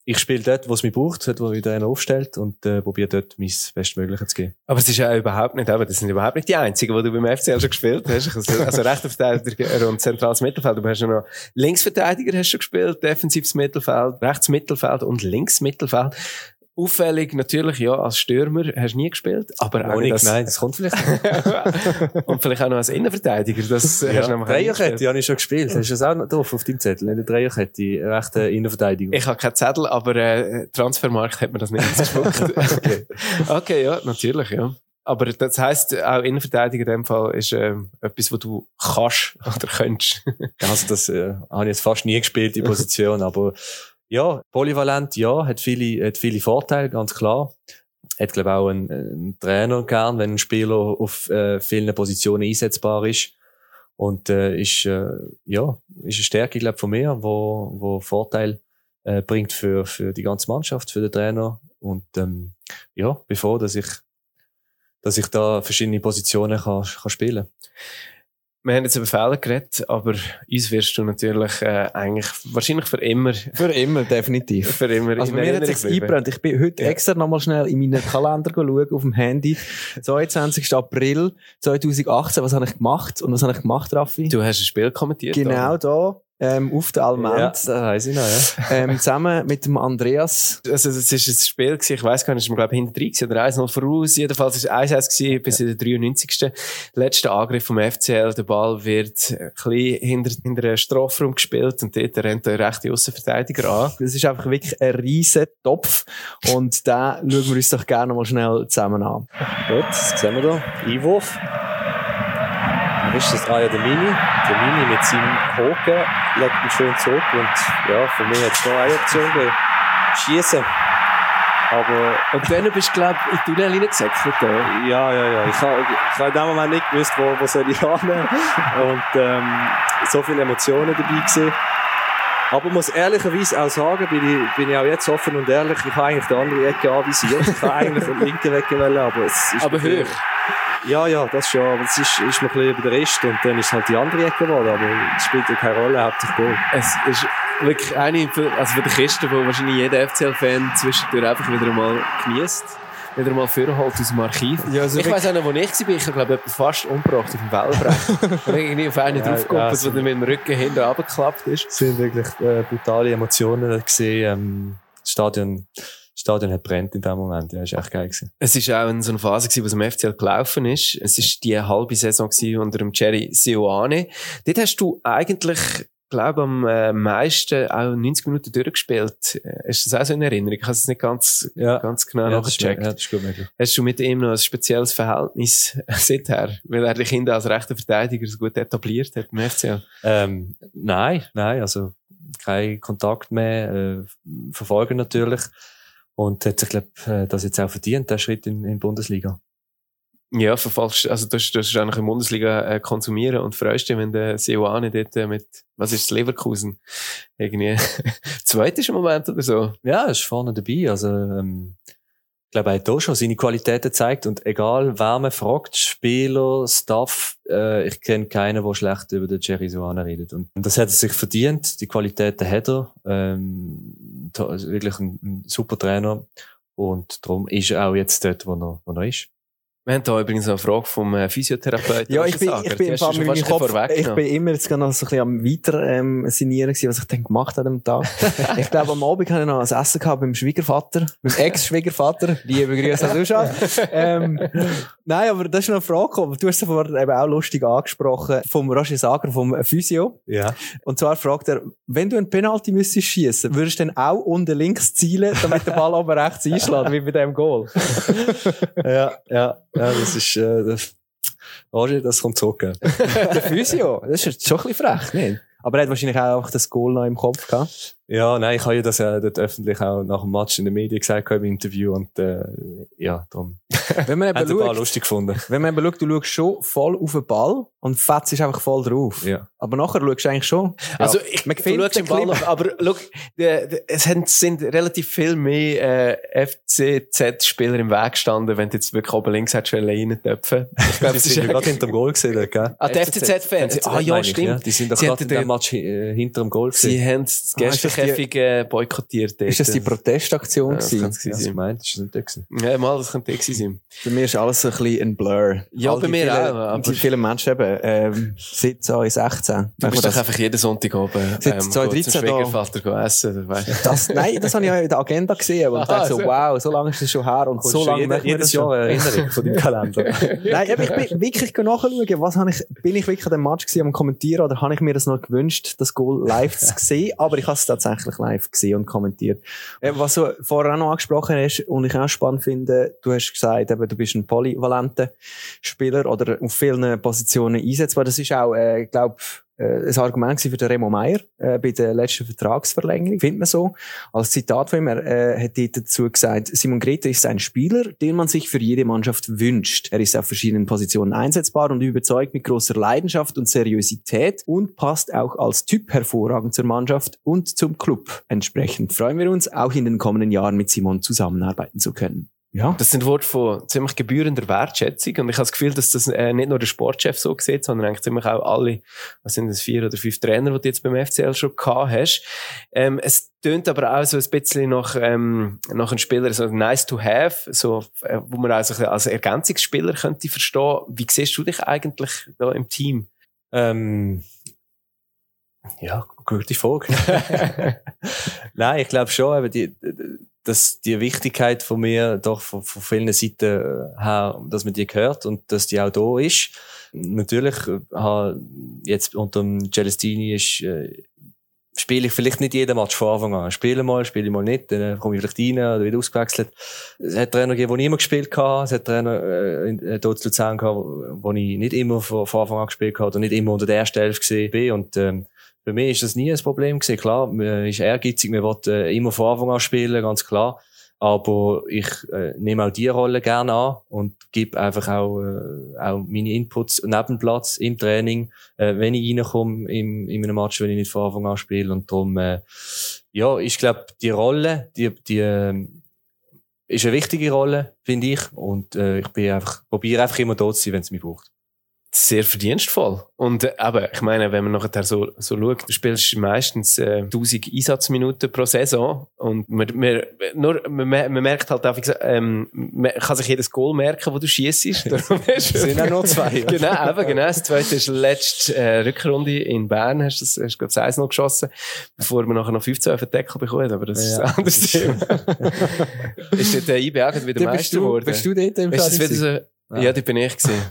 ich spiele dort, wo es mich braucht, dort, wo mich einer aufstellt und äh, probiere dort mein Bestmögliches zu geben. Aber es ist ja überhaupt nicht, aber das sind überhaupt nicht die einzigen, die du beim FCL schon gespielt hast. Also, also rechter Verteidiger und zentrales Mittelfeld. Du hast ja noch Linksverteidiger hast du gespielt, defensives Mittelfeld, rechts Mittelfeld und links Mittelfeld. Auffällig natürlich, ja, als Stürmer hast du nie gespielt, aber auch nicht, das, nein, das kommt vielleicht Und vielleicht auch noch als Innenverteidiger, das ja. hast du noch Dreierkette habe ich schon gespielt. Hast du das auch noch drauf auf deinem Zettel? In der Dreierkette, rechte Innenverteidigung. Ich habe keinen Zettel, aber äh, Transfermarkt hat mir das nicht gespuckt. okay. okay, ja, natürlich, ja. Aber das heisst, auch Innenverteidiger in dem Fall ist äh, etwas, was du kannst oder könntest. also das äh, habe ich jetzt fast nie gespielt, die Position, aber ja, polyvalent, ja, hat viele, hat viele Vorteile, ganz klar. Hat, glaube auch einen, einen Trainer gern, wenn ein Spieler auf äh, vielen Positionen einsetzbar ist. Und äh, ist, äh, ja, ist eine Stärke, glaube von mir, wo, wo Vorteil äh, bringt für, für die ganze Mannschaft, für den Trainer. Und ähm, ja, bevor, dass ich, dass ich da verschiedene Positionen kann, kann spielen kann. Wir haben jetzt über Fehler geredet, aber uns wirst du natürlich äh, eigentlich wahrscheinlich für immer. Für immer, definitiv. für immer. Also mir hat es eingebrannt. Ich bin heute ja. extra nochmal schnell in meinen Kalender schauen, auf dem Handy. 22. April 2018. Was habe ich gemacht? Und was habe ich gemacht, Raffi? Du hast ein Spiel kommentiert. Genau oder? da. Ähm, auf der Ja, Almend. das weiss ich noch, ja. Ähm, zusammen mit dem Andreas. Also, es ist ein Spiel gewesen, ich weiss gar nicht, ist man, glaube ich, hinter 3 oder 1-0 voraus. Jedenfalls ist es 1-1 gewesen, bis in der 93. Letzten Angriff vom FCL. Der Ball wird ein bisschen hinter, hinter einen Strafraum gespielt und dort rennt der rechte Außenverteidiger an. Das ist einfach wirklich ein riesen Topf. Und den schauen wir uns doch gerne mal schnell zusammen an. Gut, das sehen wir da. Einwurf. Ist das, ah ja, der Mini. Der Mini mit seinem Haken legt ihn schön zurück und ja, für mich hat es noch eine Option gegeben. Schießen. Aber Und dann bist du, glaube ich, in die Tunnel reingesäckelt. da. ja, ja, ja. Ich habe ich in dem Moment nicht gewusst, wo, wo soll ich annehmen. Und ähm, so viele Emotionen dabei gewesen. Aber ich muss ehrlicherweise auch sagen, bin ich, bin ich auch jetzt offen und ehrlich, ich habe eigentlich die andere Ecke anvisiert. Ich habe eigentlich von der linken Weg wollen, aber es ist... Aber hoch. Ja, ja, das schon. Aber es ist, ist mir ein bisschen über den Rest und dann ist halt die andere Ecke geworden. Aber es spielt ja keine Rolle, hauptsächlich Goal. Es ist wirklich eine, also für die Kiste, die wahrscheinlich jeder FCL-Fan zwischendurch einfach wieder einmal genießt. Wieder mal vorholt aus dem Archiv. Ja, also ich weiss auch noch, wo ich war. Ich glaube, etwa fast umgebracht auf dem Wellbrechen. Und irgendwie auf einen Ja, draufgekommen, ja, der mit dem Rücken hinten runtergeklappt ist. Es sind wirklich äh, brutale Emotionen gesehen. Ähm, das Stadion, Stadion hat brennt in dem Moment. Ja, ist echt geil gewesen. Es war auch in so einer Phase, gewesen, wo es im FCL gelaufen ist. Es war die halbe Saison gewesen unter dem Jerry Sioane. Dort hast du eigentlich, glaube am äh, meisten auch 90 Minuten durchgespielt. Äh, Ist das auch so in Erinnerung? Ich habe es nicht ganz, Ja. ganz genau ja, ist, nachgecheckt. ja, das ist gut möglich. Hast du mit ihm noch ein spezielles Verhältnis seither? Weil er dich hinten als rechter Verteidiger so gut etabliert hat im FCL. Ähm, nein, nein, also kein Kontakt mehr, äh, verfolgen natürlich. Und hat sich, glaub, äh, das jetzt auch verdient, der Schritt in, in die Bundesliga. Ja, verfolgst, also du hast, du hast eigentlich in der Bundesliga äh, konsumieren und freust dich, wenn der Sioane dort äh, mit, was ist das, Leverkusen, irgendwie zweit ist im Moment oder so. Ja, ist vorne dabei. Also, ähm, ich glaube, er hat auch schon seine Qualitäten gezeigt. Und egal, wer man fragt, Spieler, Staff, äh, ich kenne keinen, der schlecht über den Jerry Soane redet. Und das hat er sich verdient. Die Qualitäten hat er. Ähm, also wirklich ein, ein super Trainer. Und darum ist er auch jetzt dort, wo er, wo er ist. Wir haben da übrigens eine Frage vom äh, Physiotherapeuten. Ja, ich bin, ich bin Kopf, ich bin immer jetzt noch so ein bisschen am weiter ähm, sinnieren gewesen, was ich dann gemacht habe dem Tag. ich glaube, am Abend hatte ich noch ein Essen gehabt beim Schwiegervater, beim Ex-Schwiegervater. Liebe Grüße an Duschan. ähm, nein, aber das ist noch eine Frage gekommen. Du hast es vorhin eben auch lustig angesprochen vom Roger Sager, vom Physio. Ja. Und zwar fragt er, wenn du einen Penalty müsstest schießen, würdest du dann auch unten links zielen, damit der Ball oben rechts einschlägt, wie bei dem Goal? ja, ja, ja, das ist, äh, das, Roger, das kommt zurück. der Physio, das ist schon ein bisschen frech, nicht? Aber er hat wahrscheinlich auch einfach das Goal noch im Kopf gehabt. Ja, nein, ich habe ja das ja dort öffentlich auch nach dem Match in den Medien gesagt im Interview und äh, ja, darum Wenn man hat eben schaut, lustig gefunden. wenn man eben schaut, du schaust schon voll auf den Ball und fetzt ist einfach voll drauf. Ja. Aber nachher schaust du eigentlich schon. Also, Ja. ich, Man du findet schaust im den Ball, noch, aber schau, der- es sind relativ viel mehr äh, FCZ-Spieler im Weg gestanden, wenn du jetzt wirklich oben links hättest reintöpfen. Ich glaube, Die das ist sind gerade eigentlich- hinter dem Goal gesehen, gell? Ah, die FCZ-Fans. Ah, ja, stimmt. Die sind doch Sie gerade in dem Match äh, hinter dem Goal Sie gesehen. haben das Ah, ist das die- Gästekäfig äh, boykottiert. Ist das die Protestaktion Ja, das gewesen? kann's gewesen ich das ist nicht der gewesen. Ja, mal, das könnte gewesen sein. Bei mir ist alles ein bisschen ein Blur. Ja, All bei mir vielen, auch, aber- Die vielen Menschen eben, ähm, 17 in 16. Du bist das, doch einfach jeden Sonntag oben ähm, Seit go 2013 zum da. Schwiegervater essen. das, nein, das habe ich ja in der Agenda gesehen und dachte so, wow, so lange ist das schon her und so lange machen wir jedes das schon. Jahr eine Erinnerung von deinem Kalender. Nein, ich bin wirklich nachschauen, was habe ich, bin ich wirklich an dem Match gewesen, am Kommentieren oder habe ich mir das noch gewünscht, das Goal live zu sehen, aber ich habe es tatsächlich live gesehen und kommentiert. Äh, Was du vorher auch noch angesprochen hast und ich auch spannend finde, du hast gesagt, eben, du bist ein polyvalenter Spieler oder auf vielen Positionen einsetzbar. Das ist auch, äh, glaube äh, ein Argument für den Remo Meier äh, bei der letzten Vertragsverlängerung, findet man so. Als Zitat von ihm, er äh, hat dazu gesagt, Simon Grete ist ein Spieler, den man sich für jede Mannschaft wünscht. Er ist auf verschiedenen Positionen einsetzbar und überzeugt mit großer Leidenschaft und Seriosität und passt auch als Typ hervorragend zur Mannschaft und zum Club. Entsprechend freuen wir uns, auch in den kommenden Jahren mit Simon zusammenarbeiten zu können. Ja. Das sind Worte von ziemlich gebührender Wertschätzung. Und ich habe das Gefühl, dass das äh, nicht nur der Sportchef so sieht, sondern eigentlich ziemlich auch alle, was sind das, vier oder fünf Trainer, die du jetzt beim FCL schon gehabt hast. Ähm, es tönt aber auch so ein bisschen nach, ähm, nach einem Spieler, so nice to have, so, äh, wo man also als Ergänzungsspieler könnte verstehen. Wie siehst du dich eigentlich da im Team? Ähm, Ja, gute Frage. Nein, ich glaube schon, eben die, dass die Wichtigkeit von mir doch von, von vielen Seiten her, dass man die gehört und dass die auch da ist. Natürlich, äh, jetzt unter dem Celestini ist, äh, spiele ich vielleicht nicht jeden Match von Anfang an. Spiele mal, spiele mal nicht, dann komme ich vielleicht rein oder wieder ausgewechselt. Es hat Trainer gegeben, die immer gespielt haben. Es hat Trainer äh, in, äh, Luzern gehabt, wo ich nicht immer von, von Anfang an gespielt habe oder nicht immer unter der ersten Elf gesehen bin. Und ähm, für mich ist das nie ein Problem gewesen. Klar, man ist ehrgeizig, man will äh, immer von Anfang an spielen, ganz klar. Aber ich äh, nehme auch die Rolle gerne an und gebe einfach auch, äh, auch meine Inputs neben Platz im Training, äh, wenn ich reinkomme im, in einem Match, wenn ich nicht von Anfang an spiele. Und darum, äh, ja, ich glaube, die Rolle, die, die äh, ist eine wichtige Rolle, finde ich. Und äh, ich bin einfach, probiere einfach immer dort zu sein, wenn es mich braucht sehr verdienstvoll. Und äh, ich meine, wenn man nachher so, so schaut, du spielst meistens äh, 1000 Einsatzminuten pro Saison und man, man, nur, man, man merkt halt einfach, ähm, man kann sich jedes Goal merken, wo du schießt. es sind auch noch zwei. Ja. Genau, eben, genau. Das zweite ist letzte äh, Rückrunde in Bern, hast du, hast glaube ich, noch geschossen, bevor wir nachher noch 15 auf den Deckel bekommen aber das ja. ist ein anderes Thema. ist dort der IBA wieder Meister geworden? Bist du dort im Stadion? So, ja. ja, da bin ich gewesen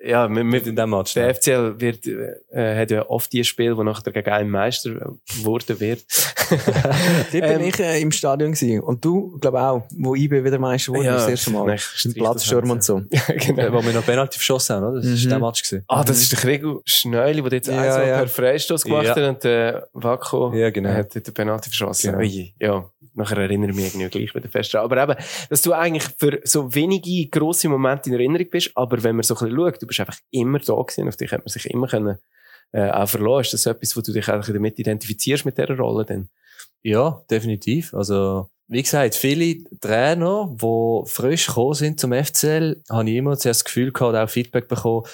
ja, mit, mit in dem Match. Der FCL wird, äh, hat ja oft die Spiele, wo nachher gegen einen Meister geworden wird. Dort bin ähm, ich äh, im Stadion gewesen. Und du, glaube auch, wo IB wieder Meister wurde, ja, das erste Mal. Im Platzsturm und so. ja, genau. Wo wir noch Penalty verschossen haben, oder? Das mhm. ist der Match gewesen. Ah, das ist der Krieg Schneuli, der jetzt ja, also ja. per Freistoß gemacht ja. hat und der äh, Wacko ja, genau. hat den Penalty verschossen. Genau. Ja, nachher erinnere ich mich irgendwie gleich wieder fest Aber eben, dass du eigentlich für so wenige grosse Momente in Erinnerung bist, aber wenn man so ein bisschen schaut, du bist einfach immer da gewesen, auf dich hat man sich immer können, äh, auch verlassen. Ist das etwas, wo du dich eigentlich damit identifizierst mit dieser Rolle denn? Ja, definitiv. Also, wie gesagt, viele Trainer, die frisch gekommen sind zum FCL, habe ich immer zuerst das Gefühl gehabt, auch Feedback bekommen,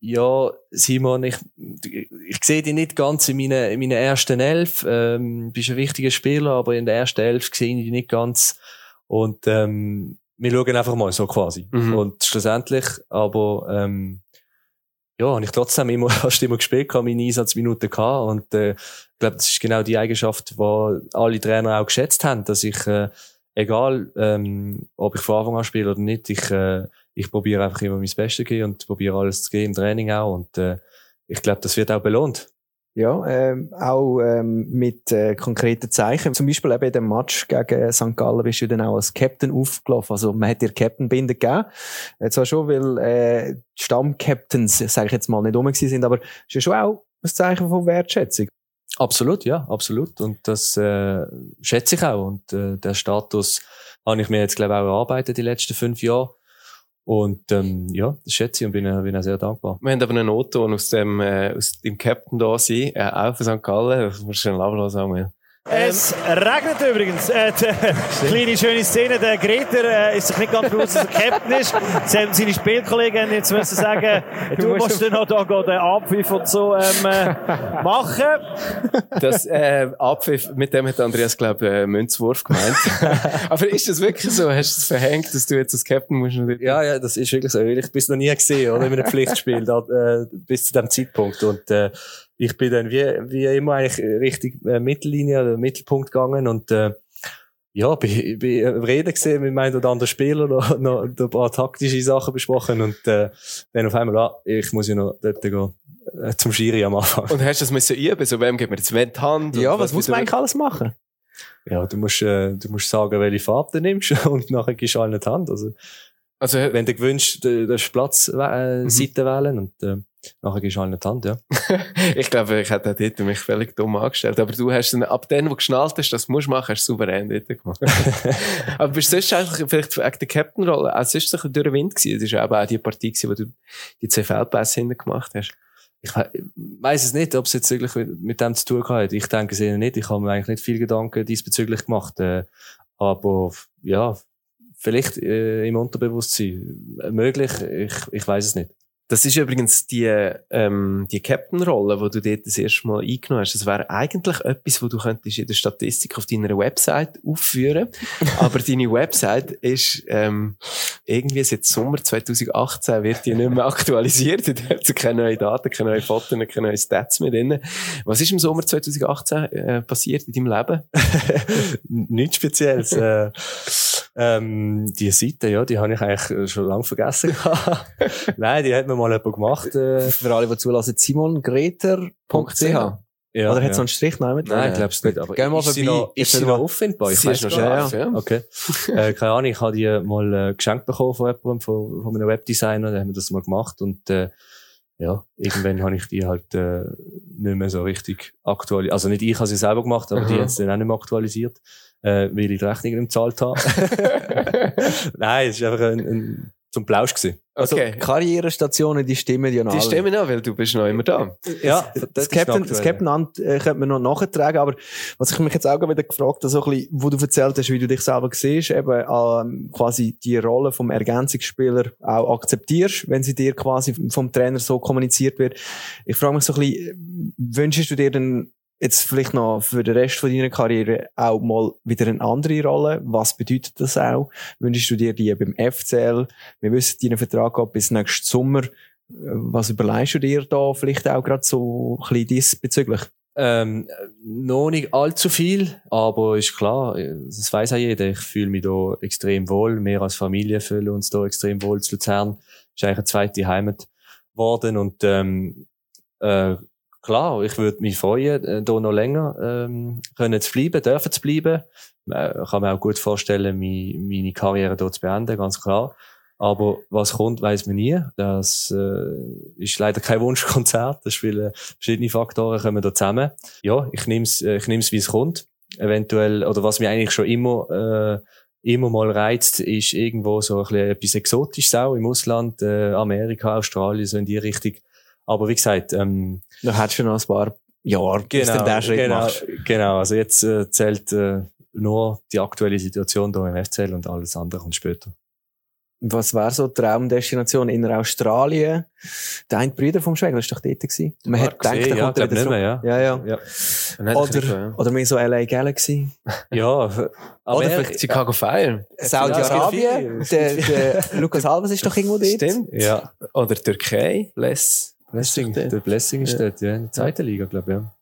ja, Simon, ich, ich sehe dich nicht ganz in meinen, in meinen ersten Elf, ähm, bist ein wichtiger Spieler, aber in der ersten Elf sehe ich dich nicht ganz. Und, ähm, wir schauen einfach mal so quasi. Mhm. Und schlussendlich, aber, ähm, ja, habe ich trotzdem immer, fast immer gespielt, meine Einsatzminuten gehabt. Und, äh, ich glaube, das ist genau die Eigenschaft, die alle Trainer auch geschätzt haben, dass ich, äh, egal, ähm, ob ich von Anfang an spiele oder nicht, ich, äh, ich probiere einfach immer mein Bestes zu geben und probiere alles zu geben im Training auch. Und, äh, ich glaube, das wird auch belohnt. Ja, ähm, auch ähm, mit äh, konkreten Zeichen. Zum Beispiel eben in dem Match gegen St. Gallen bist du dann auch als Captain aufgelaufen. Also man hat dir Captain-Binder gegeben. Zwar schon, weil äh, die Stamm-Captains, sage ich jetzt mal, nicht rum sind, aber ist ja schon auch ein Zeichen von Wertschätzung. Absolut, ja, absolut. Und das äh, schätze ich auch. Und äh, der Status habe ich mir jetzt, glaube ich, auch erarbeitet die letzten fünf Jahre. Und ähm, ja, das schätze ich und bin, äh, bin auch sehr dankbar. Wir haben aber einen Noton aus dem, äh, aus dem Captain da sein, äh, auch von St. Gallen. Das musst du schnell ablassen, Samuel. Es regnet übrigens. Äh, kleine schöne Szene. Der Greta äh, ist sich nicht ganz bewusst, dass er Captain ist. Seine Spielkollegen jetzt müssen sagen, du, du musst dann noch da den Abpfiff und so ähm, äh, machen. Das äh, Abpfiff, mit dem hat Andreas, glaube ich, äh, Münzwurf gemeint. Aber ist das wirklich so? Hast du es verhängt, dass du jetzt als Captain musst? Ja, ja, das ist wirklich so. Ich bin es noch nie gesehen, oder? In einem Pflichtspiel, da, äh, bis zu dem Zeitpunkt. Und, äh, ich bin dann wie, wie immer eigentlich Richtung äh, Mittellinie oder Mittelpunkt gegangen und äh, ja, bin, bin am Reden gesehen mit meinem oder anderen Spieler noch, noch ein paar taktische Sachen besprochen und äh, dann auf einmal, ah, ich muss ja noch dort gehen, äh, zum Schiri am Anfang. Und hast du das müssen üben? So, wem gibt man jetzt die Hand? Ja, was, was muss man eigentlich alles machen? Ja, du musst, äh, du musst sagen, welche Farbe du nimmst und nachher gibst du allen die Hand. Also, also wenn du gewünscht, du darfst Platz, äh, mhm. Seite wählen und äh, Nachher gehst du allen die Hand, ja. ich glaube, ich hätte dort mich völlig dumm angestellt. Aber du hast dann, ab dem, wo du geschnallt hast, das musst du machen, hast du souverän dort gemacht. aber bist du sonst eigentlich vielleicht wegen der Captain-Rolle, ist es ein durch den Wind gewesen? Das war auch die Partie gewesen, wo du die zwei Feldpässe hinten gemacht hast. Ich weiß es nicht, ob es jetzt wirklich mit dem zu tun hat. Ich denke es eher nicht. Ich habe mir eigentlich nicht viel Gedanken diesbezüglich gemacht. Äh, aber, ja, vielleicht äh, im Unterbewusstsein. Möglich, ich, ich weiß es nicht. Das ist übrigens die, ähm, die Captain-Rolle, die du dort das erste Mal eingenommen hast. Das wäre eigentlich etwas, wo du könntest in der Statistik auf deiner Website aufführen. Aber deine Website ist, ähm, irgendwie seit Sommer 2018 wird die nicht mehr aktualisiert. Da hat keine neuen Daten, keine neuen Fotos, keine neuen Stats mehr drin. Was ist im Sommer 2018 äh, passiert in deinem Leben? Nichts Spezielles. äh, ähm, die Seite, ja, die habe ich eigentlich schon lange vergessen. Nein, die hat mir mal jemand gemacht. Äh, Für alle, die zulassen, simongreter.ch. ja, Oder hat ja. so einen Strich mit? Nein, ich glaube es nicht. Aber Geh mal ist sie noch, ist sie noch auffindbar? Ich weiß noch scharf, ja. Okay. äh, keine Ahnung, ich habe die mal äh, geschenkt bekommen von jemandem, von, von einem Webdesigner, der hat mir das mal gemacht und äh, ja, irgendwann habe ich die halt äh, nicht mehr so richtig aktualisiert. Also nicht ich habe sie selber gemacht, aber die Mhm. haben sie dann auch nicht mehr aktualisiert, äh, weil ich die Rechnung nicht gezahlt habe. Nein, es war einfach ein, ein, zum Plausch gewesen. Also, Okay. Karrierestationen, die stimmen ja noch Die alle. stimmen auch, weil du bist noch immer da. Ja, Das ist Captain, das. Captain Amt äh, könnte man noch nachtragen, aber was ich mich jetzt auch wieder gefragt habe, so ein bisschen, wo du erzählt hast, wie du dich selber siehst, eben ähm, quasi die Rolle vom Ergänzungsspieler auch akzeptierst, wenn sie dir quasi vom Trainer so kommuniziert wird. Ich frage mich so ein bisschen, wünschst du dir denn jetzt vielleicht noch für den Rest von deiner Karriere auch mal wieder eine andere Rolle? Was bedeutet das auch? Wünschst du dir die beim FCL? Wir wissen, deinen Vertrag geht bis nächsten Sommer. Was überlegst du dir da vielleicht auch gerade so ein bisschen diesbezüglich? Ähm, noch nicht allzu viel, aber ist klar, das weiß auch jeder. Ich fühle mich da extrem wohl. Wir als Familie fühlen uns da extrem wohl. Zu Luzern ist eigentlich eine zweite Heimat geworden und ähm, äh, klar, ich würde mich freuen, äh, da noch länger ähm, können zu bleiben, dürfen zu bleiben. Äh, Ich kann mir auch gut vorstellen, meine, meine Karriere dort zu beenden, ganz klar. Aber was kommt, weiß man nie. Das äh, ist leider kein Wunschkonzert. Das spielen verschiedene Faktoren kommen da zusammen. Ja, ich nehme es, ich nehm's, wie es kommt. Eventuell, oder was mir eigentlich schon immer, äh, immer mal reizt, ist irgendwo so ein bisschen etwas Exotisches auch im Ausland, äh, Amerika, Australien, so in die Richtung. Aber wie gesagt, ähm, Da hättest du noch ein paar Jahre, bis du den Schritt genau, machst. genau. Also jetzt äh, zählt äh, nur die aktuelle Situation da im FCL und alles andere kommt später. Was wäre so die Traumdestination in Australien? Der eine Bruder vom Schwäger ist doch dort gewesen. Man hat gedacht, gesehen, der ja, kommt er wieder nicht mehr. Ja, ja. Ja, das ich Oder, schon, oder mehr so LA Galaxy. ja. ja. aber Oder er- vielleicht Chicago Fire. Saudi-Arabien. Der, der Lukas Alves ist doch irgendwo dort. Stimmt. Ja, Oder Türkei. Less. Blessing, Ist der Blessing ist Ja. dort, ja, in der zweiten Liga, glaube ich, ja.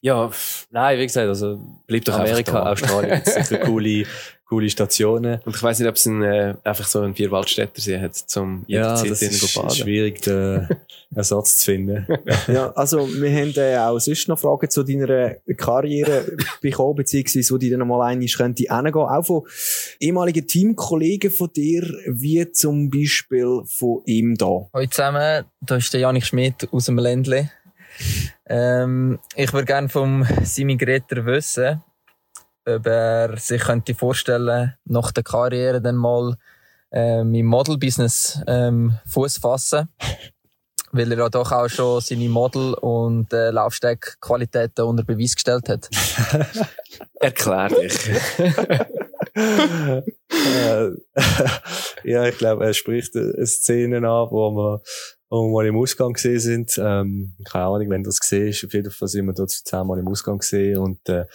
Ja, Nein, wie gesagt, also bleib doch Amerika. Australien, das sind sicher coole, coole Stationen. Und ich weiß nicht, ob es ein, äh, einfach so einen Vierwaldstättersee hat, zum Ja, jederzeit das ist baden. schwierig, den Ersatz zu finden. Ja, also wir haben äh, auch sonst noch Fragen zu deiner Karriere bekommen, beziehungsweise wo die dann mal einmal könnte hingehen. Auch von ehemaligen Teamkollegen von dir, wie zum Beispiel von ihm da. Hallo zusammen, da ist der Janik Schmidt aus dem Ländle. Ähm, ich würde gerne vom Simi Greter wissen, ob er sich könnte vorstellen, nach der Karriere dann mal ähm, im Model-Business ähm, Fuß fassen, weil er ja doch auch schon seine Model- und äh, Laufstegqualitäten unter Beweis gestellt hat. Erklär dich. Äh, ja, ich glaube, er spricht eine Szene an, wo wir, wo wir mal im Ausgang gesehen sind. Ähm, keine Ahnung, wenn das gesehen ist. Auf jeden Fall sind wir dort zehnmal im Ausgang gesehen und äh,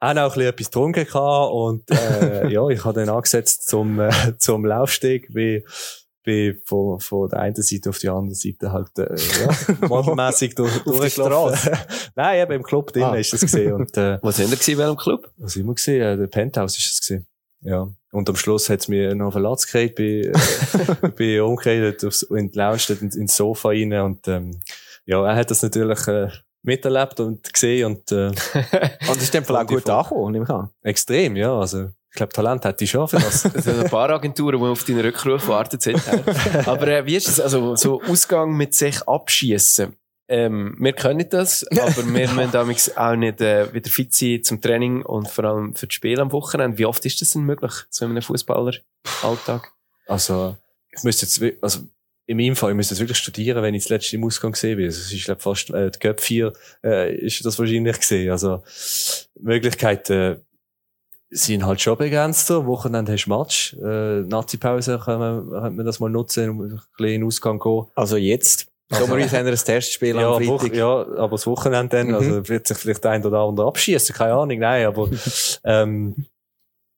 auch ein bisschen etwas getrunken gehabt und äh, ja, ich habe dann angesetzt zum, äh, zum Laufsteg, wie bin von, von der einen Seite auf die andere Seite halt äh, ja, modelmässig durch, durchgelaufen. Nein, eben im Club drin Ah. ist das gesehen und äh, Was sind ihr gewesen, welchem Club? was sind wir gesehen? Äh, der Penthouse ist es gesehen. Ja. Und am Schluss hat's mir noch verletzt gekriegt, bin, äh, bin umgekehrt aufs, in die Lounge, in- ins Sofa rein und, ähm, ja, er hat das natürlich, äh, miterlebt und gesehen und, äh, Und das ist dem Fall auch gut angekommen, nehme ich an. extrem, ja, also, ich glaube, Talent hat die schon für das. Es sind ein paar Agenturen, die auf deinen Rückruf warten. sind. Aber äh, wie ist es? Also, so Ausgang mit sich abschießen. Ähm, wir können das, aber wir müssen damals auch nicht äh, wieder fit sein zum Training und vor allem für das Spiel am Wochenende. Wie oft ist das denn möglich, so in einem Fußballer-Alltag? Also, ich müsste jetzt, also, in meinem Fall, ich müsste jetzt wirklich studieren, wenn ich das letzte im Ausgang gesehen bin. Also, es ist, glaube fast, äh, die Cup 4, äh, ist das wahrscheinlich gesehen. Also, Möglichkeiten, äh, sind halt schon begrenzter. Wochenende hast du Match. Äh, Nazi-Pause kann man, könnte man das mal nutzen, um ein bisschen in den Ausgang zu gehen. Also jetzt. Sommerweise haben wir ein Testspiel Ja, am Woche, Freitag. ja, aber das Wochenende dann, Mhm. also wird sich vielleicht ein oder andere abschießen, keine Ahnung, nein, aber ähm,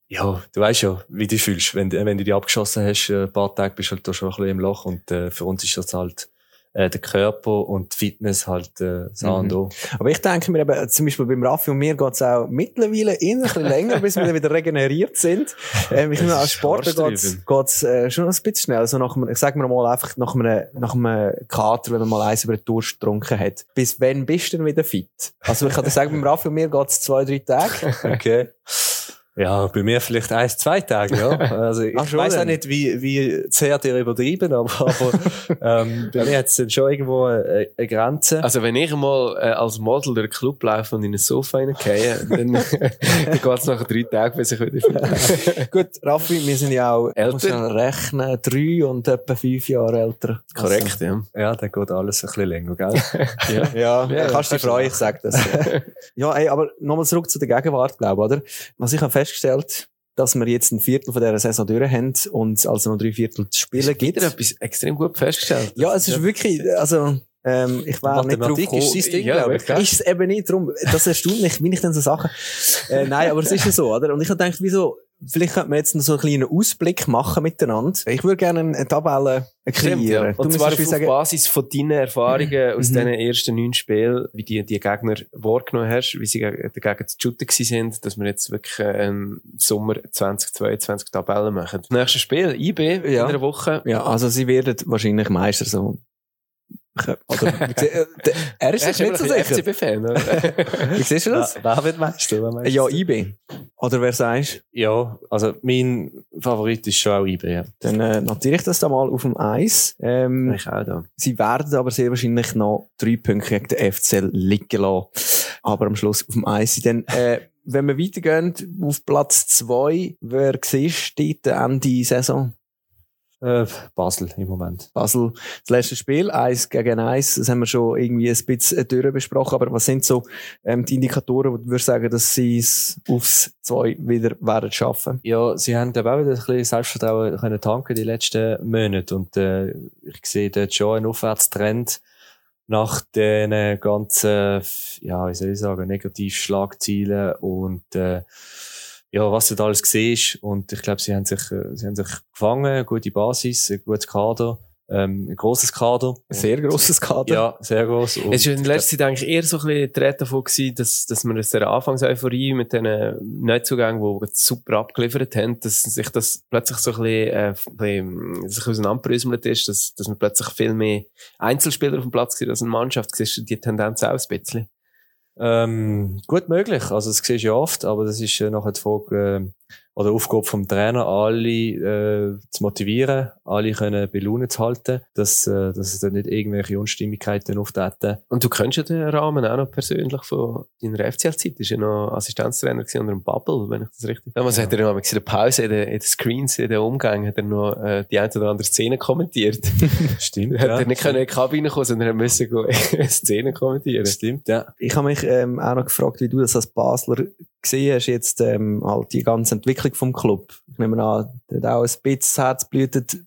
Ja, du weißt ja, wie du dich fühlst. Wenn, wenn du die abgeschossen hast, äh, ein paar Tage bist du halt da schon ein bisschen im Loch und äh, für uns ist das halt äh, der Körper und die Fitness halt äh, das A und O. Aber ich denke mir eben, zum Beispiel beim Raffi und mir geht's auch mittlerweile ein bisschen länger, bis wir wieder regeneriert sind. Ähm, ich meine, als Sportler geht's, geht's äh, schon ein bisschen schnell. Also nach einem, ich sag mir mal einfach nach einem, nach einem Kater, wenn man mal eins über den Durst getrunken hat. Bis wann bist du denn wieder fit? Also ich kann dir sagen, beim Raffi und mir geht's zwei, drei Tage. Okay. Ja, bei mir vielleicht eins, zwei Tage, ja. Also ich Ach, weiß auch nicht, wie, wie sehr ihr übertrieben, aber, aber ähm, bei mir hat es dann schon irgendwo eine, eine Grenze. Also wenn ich mal äh, als Model durch den Club laufe und in ein Sofa reingehe, dann, dann geht es nach drei Tagen, bis ich wieder. Gut, Raffi, wir sind ja auch, Älter. muss man rechnen, drei und etwa fünf Jahre älter. Korrekt, ja. Ja, dann geht alles ein bisschen länger, gell? Ja, Ja, kannst du dich freuen, ich sag das. ja, ey, aber nochmal zurück zu der Gegenwart, glaube ich, oder? Was ich habe festgestellt, dass wir jetzt ein Viertel von dieser Saison durch haben und es also noch drei Viertel zu spielen gibt. Wieder etwas extrem gut festgestellt. Ja, es ist wirklich, also, ähm, ich war nicht drauf Mathematik ist sein Ding, Ja, glaube ich. gell? Ist es eben nicht drum. Das erstaunt mich, wie ich denn so Sachen. Äh, nein, aber es ist ja so, oder? Und ich habe gedacht, wieso, vielleicht könnte man jetzt noch so einen kleinen Ausblick machen miteinander. Ich würde gerne eine Tabelle Stimmt, ja. kreieren. Und zwar auf, sagen, Basis von deinen Erfahrungen aus Mhm. diesen ersten neun Spielen, wie die, die Gegner wahrgenommen hast, wie sie geg- dagegen zu shooten sind, dass wir jetzt wirklich äh, im Sommer 2022 Tabellen machen. Das nächste Spiel, IB, Ja. in einer Woche. ja, also sie werden wahrscheinlich Meister so. Oder, äh, er ist sich nicht so sicher. FCB-Fan, oder? Wie siehst du das? Wer wird Meister? Wer meinst Ja? IB. Oder wer sagst Ja, also mein Favorit ist schon auch IB, ja. Dann äh, notiere ich das da mal auf dem Eis. Ähm, Ich auch da. sie werden aber sehr wahrscheinlich noch drei Punkte gegen den FCL liegen lassen. Aber am Schluss auf dem Eis. sind. Dann, äh, wenn wir weitergehen, auf Platz zwei, wer siehst du dort Ende Saison? Äh, Basel im Moment. Basel, das letzte Spiel, eins gegen eins, das haben wir schon irgendwie ein bisschen durch besprochen, aber was sind so ähm, die Indikatoren, wo du würdest sagen, dass sie es aufs zwei wieder werden schaffen? Ja, sie haben ich, auch wieder ein bisschen Selbstvertrauen können tanken die letzten Monate und äh, ich sehe dort schon einen Aufwärtstrend nach den ganzen, ja, wie soll ich sagen, Negativschlagzielen und äh, ja, was dort alles gesehen ist und ich glaube, sie haben sich, äh, sie haben sich gefangen, eine gute Basis, ein gutes Kader, ähm, ein großes Kader. Ein sehr grosses Kader. Ja, sehr groß. Und Es war in letzter Zeit eigentlich eher so ein bisschen die Rede davon gewesen, dass, dass wir aus der Anfangseuphorie mit diesen Neuzugängen, die super abgeliefert haben, dass sich das plötzlich so ein bisschen, äh, ein bisschen sich auseinanderbröselt ist, dass, dass wir plötzlich viel mehr Einzelspieler auf dem Platz sind als eine Mannschaft. Siehst du die Tendenz auch ein bisschen? Ähm, gut möglich. Also, das siehst du ja oft, aber das ist äh, nachher die Frage, äh, oder Aufgabe vom Trainer, alle äh, zu motivieren, alle können bei Laune zu halten, dass, äh, dass es dann nicht irgendwelche Unstimmigkeiten auftreten. Und du kennst ja den Rahmen auch noch persönlich von deiner FCL-Zeit. Du warst ja noch Assistenztrainer unter dem Bubble, wenn ich das richtig... Damals hat er noch in der Pause, in den, in den Screens, in den Umgängen, hat er noch äh, die eine oder andere Szene kommentiert. Stimmt, Hat er nicht können in die Kabine kommen, sondern er musste go- Szenen kommentieren. Stimmt, ja. Ich habe mich ähm, auch noch gefragt, wie du das als Basler gesehen hast, jetzt ähm, halt die ganze Entwicklung vom Club. Ich nehme an, hat auch ein bisschen Herz blutet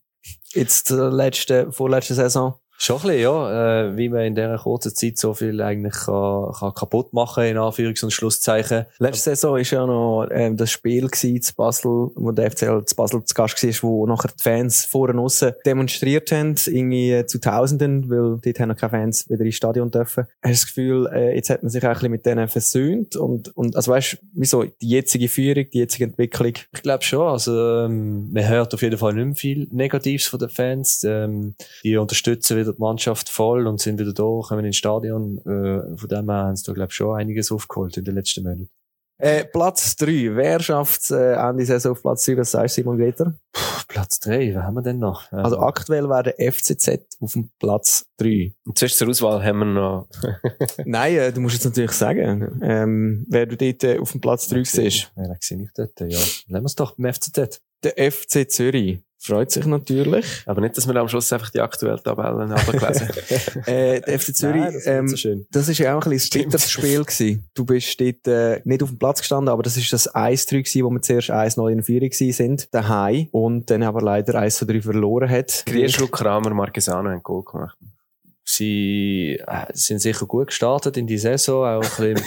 jetzt zur letzten, vorletzten Saison. Schon ein bisschen, ja. Äh, wie man in dieser kurzen Zeit so viel eigentlich kann, kann kaputt machen, in Anführungs- und Schlusszeichen. Letzte Saison war ja noch ähm, das Spiel gewesen, zu Basel, wo der FCL zu Basel zu Gast war, wo nachher die Fans vorne aussen demonstriert haben, irgendwie zu Tausenden, weil dort haben noch keine Fans wieder ins Stadion dürfen. Hast du das Gefühl, äh, jetzt hat man sich auch ein bisschen mit denen versöhnt und, und also weißt du, wieso die jetzige Führung, die jetzige Entwicklung? Ich glaube schon. Also, ähm, man hört auf jeden Fall nicht mehr viel Negatives von den Fans. Ähm, die unterstützen wieder die Mannschaft voll und sind wieder da, kommen ins Stadion. Äh, von dem her haben sie da, glaube ich, schon einiges aufgeholt in den letzten Monaten. Äh, Platz drei Wer schafft äh, Ende Saison auf Platz 3? Was sagst du, Simon Greter? Platz drei, wer haben wir denn noch? Ähm, Also aktuell wäre der FCZ auf dem Platz 3. Und zuerst zur Auswahl haben wir noch... Nein, äh, du musst jetzt natürlich sagen, ähm, wer du dort äh, auf dem Platz 3 siehst. Ja, wen sehe ich dort? Ja, lassen wir es doch beim FCZ. Der FC Zürich freut sich natürlich. Aber nicht, dass wir am Schluss einfach die aktuellen Tabellen abgelesen Äh, der FC Zürich, Nein, das ist ähm, so schön. das ist ja auch ein bisschen ein bitteres Spiel gewesen. Du bist dort äh, nicht auf dem Platz gestanden, aber das ist das 1-3 gewesen, wo wir zuerst 1-0 in Führung gewesen sind, daheim und dann aber leider 1-3 verloren hat. Grierschluck, Kramer, Marquesano haben Goal gemacht. Sie äh, sind sicher gut gestartet in die Saison, auch ein bisschen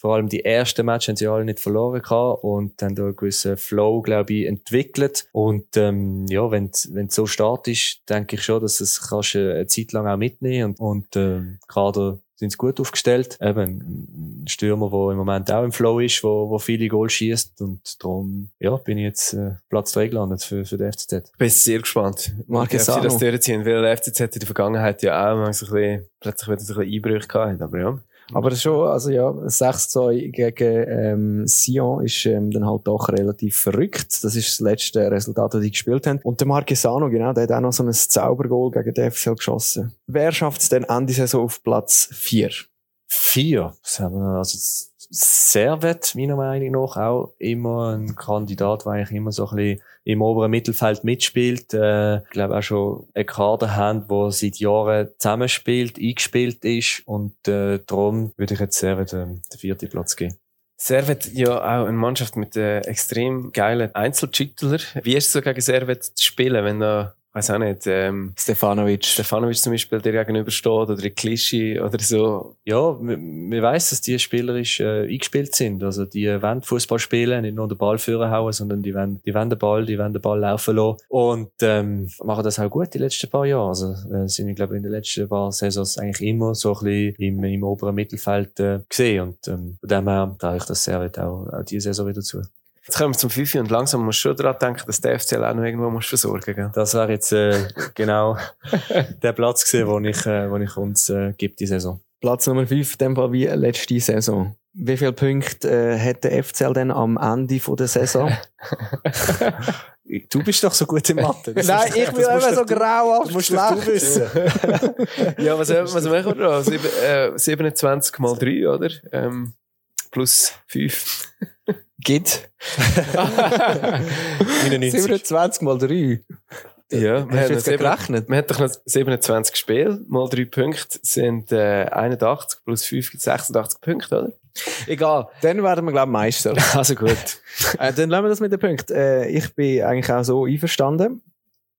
vor allem die ersten Matches haben sie alle nicht verloren gehabt und haben da einen gewissen Flow, glaube ich, entwickelt. Und ähm, ja, wenn wenn so startest, denke ich schon, dass es kannst du eine Zeit lang auch mitnehmen und, und ähm, gerade sind sie gut aufgestellt. Eben ein Stürmer, der im Moment auch im Flow ist, wo, wo viele Goal schießt und darum ja, bin ich jetzt äh, Platz 3 gelandet für, für den FCZ. Ich bin sehr gespannt. Marquez ob sie das durchziehen, weil der FCZ in der Vergangenheit ja auch mal so ein bisschen, plötzlich wieder so ein bisschen Einbrüche gehabt hat. Aber ja. Aber schon, also ja, 6-2 gegen ähm, Sion ist ähm, dann halt doch relativ verrückt. Das ist das letzte Resultat, das die gespielt haben. Und der Marquesano, genau, der hat auch noch so ein Zaubergoal gegen den FCL geschossen. Wer schafft es denn Ende Saison auf Platz 4? Vier. Also Servet, meiner Meinung nach, auch immer ein Kandidat, der eigentlich immer so ein bisschen im oberen Mittelfeld mitspielt. Äh, ich glaube auch schon einen Kader haben, der seit Jahren zusammenspielt, eingespielt ist und äh, darum würde ich jetzt Servet ähm, den vierten Platz geben. Servet ja auch eine Mannschaft mit äh, extrem geilen Einzeltitler. Wie ist es so gegen Servet zu spielen, wenn da, weiß auch nicht, ähm, Stefanovic. Stefanovic zum Beispiel dir gegenübersteht oder ein Klischi oder so. Ja, man man weiss, dass die spielerisch äh, eingespielt sind. Also die wollen Fußball spielen, nicht nur den Ball führen hauen, sondern die wollen, die wollen den Ball, die wollen den Ball laufen lassen. Und ähm, machen das auch gut die letzten paar Jahre. Also äh, sind, ich glaube, in den letzten paar Saisons eigentlich immer so ein bisschen im, im oberen Mittelfeld äh, gesehen. Und ähm, von dem her traue ich das sehr auch, auch diese Saison wieder zu. Jetzt kommen wir zum Fifi und langsam musst du schon daran denken, dass der FCL auch noch irgendwo muss versorgen gell? Das wäre jetzt äh, genau der Platz gewesen, wo ich, äh, wo ich uns äh, gibt die Saison. Platz Nummer 5, in dem Fall wie letzte Saison. Wie viele Punkte äh, hat der FCL denn am Ende von der Saison? Du bist doch so gut in Mathe. Das Nein, ich bin immer so du- grauhaft Das musst doch du wissen. ja, was, was machen wir da? Sieben, äh, 27 mal 3, oder? Ähm, plus 5. Gibt 99. 27 mal 3. Ja, Hast du jetzt gerechnet? wir haben doch noch 27 Spiele, mal 3 Punkte sind äh, 81, plus 5 gibt 86 Punkte, oder? Egal. Dann werden wir, glaube ich, Meister. Also gut. äh, dann lassen wir das mit den Punkten. Äh, ich bin eigentlich auch so einverstanden.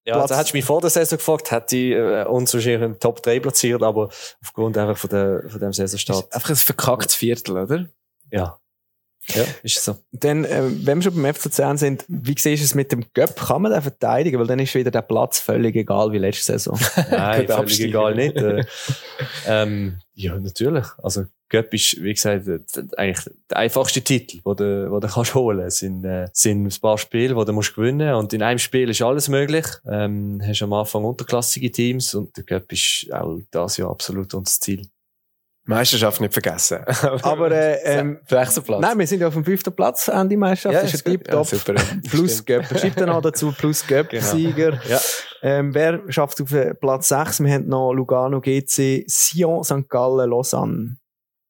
Ja, Platz- also hättest du mich vor der Saison gefragt, hätte ich äh, uns wahrscheinlich in den Top 3 platziert, aber aufgrund einfach von, der, von dem Saisonstart. Einfach ein verkacktes Viertel, oder? Ja. Ja, ist so. Dann, äh, wenn wir schon beim FC Luzern sind, wie siehst du es mit dem Göpp? Kann man den verteidigen? Weil dann ist wieder der Platz völlig egal wie letzte Saison. Nein, völlig absteigen. egal nicht. Äh, ähm, ja, natürlich. Also, Göpp ist, wie gesagt, äh, eigentlich der einfachste Titel, den du, den du kannst holen. Es sind, äh, sind ein paar Spiele, die du musst gewinnen Und in einem Spiel ist alles möglich. Ähm, hast am Anfang unterklassige Teams und der Göpp ist auch das Jahr absolut unser Ziel. Meisterschaft nicht vergessen. Aber äh, ähm, Sechster Platz. nein, wir sind ja auf dem fünften Platz Ende Meisterschaft. Ja, das ist. Tipptopp. Ja, super. plus. Göpp. Schreibt dann noch dazu plus Göpp, Genau. Sieger. Ja. Ähm, wer schafft auf äh, Platz 6? Wir haben noch Lugano, GC, Sion, St. Gallen, Lausanne.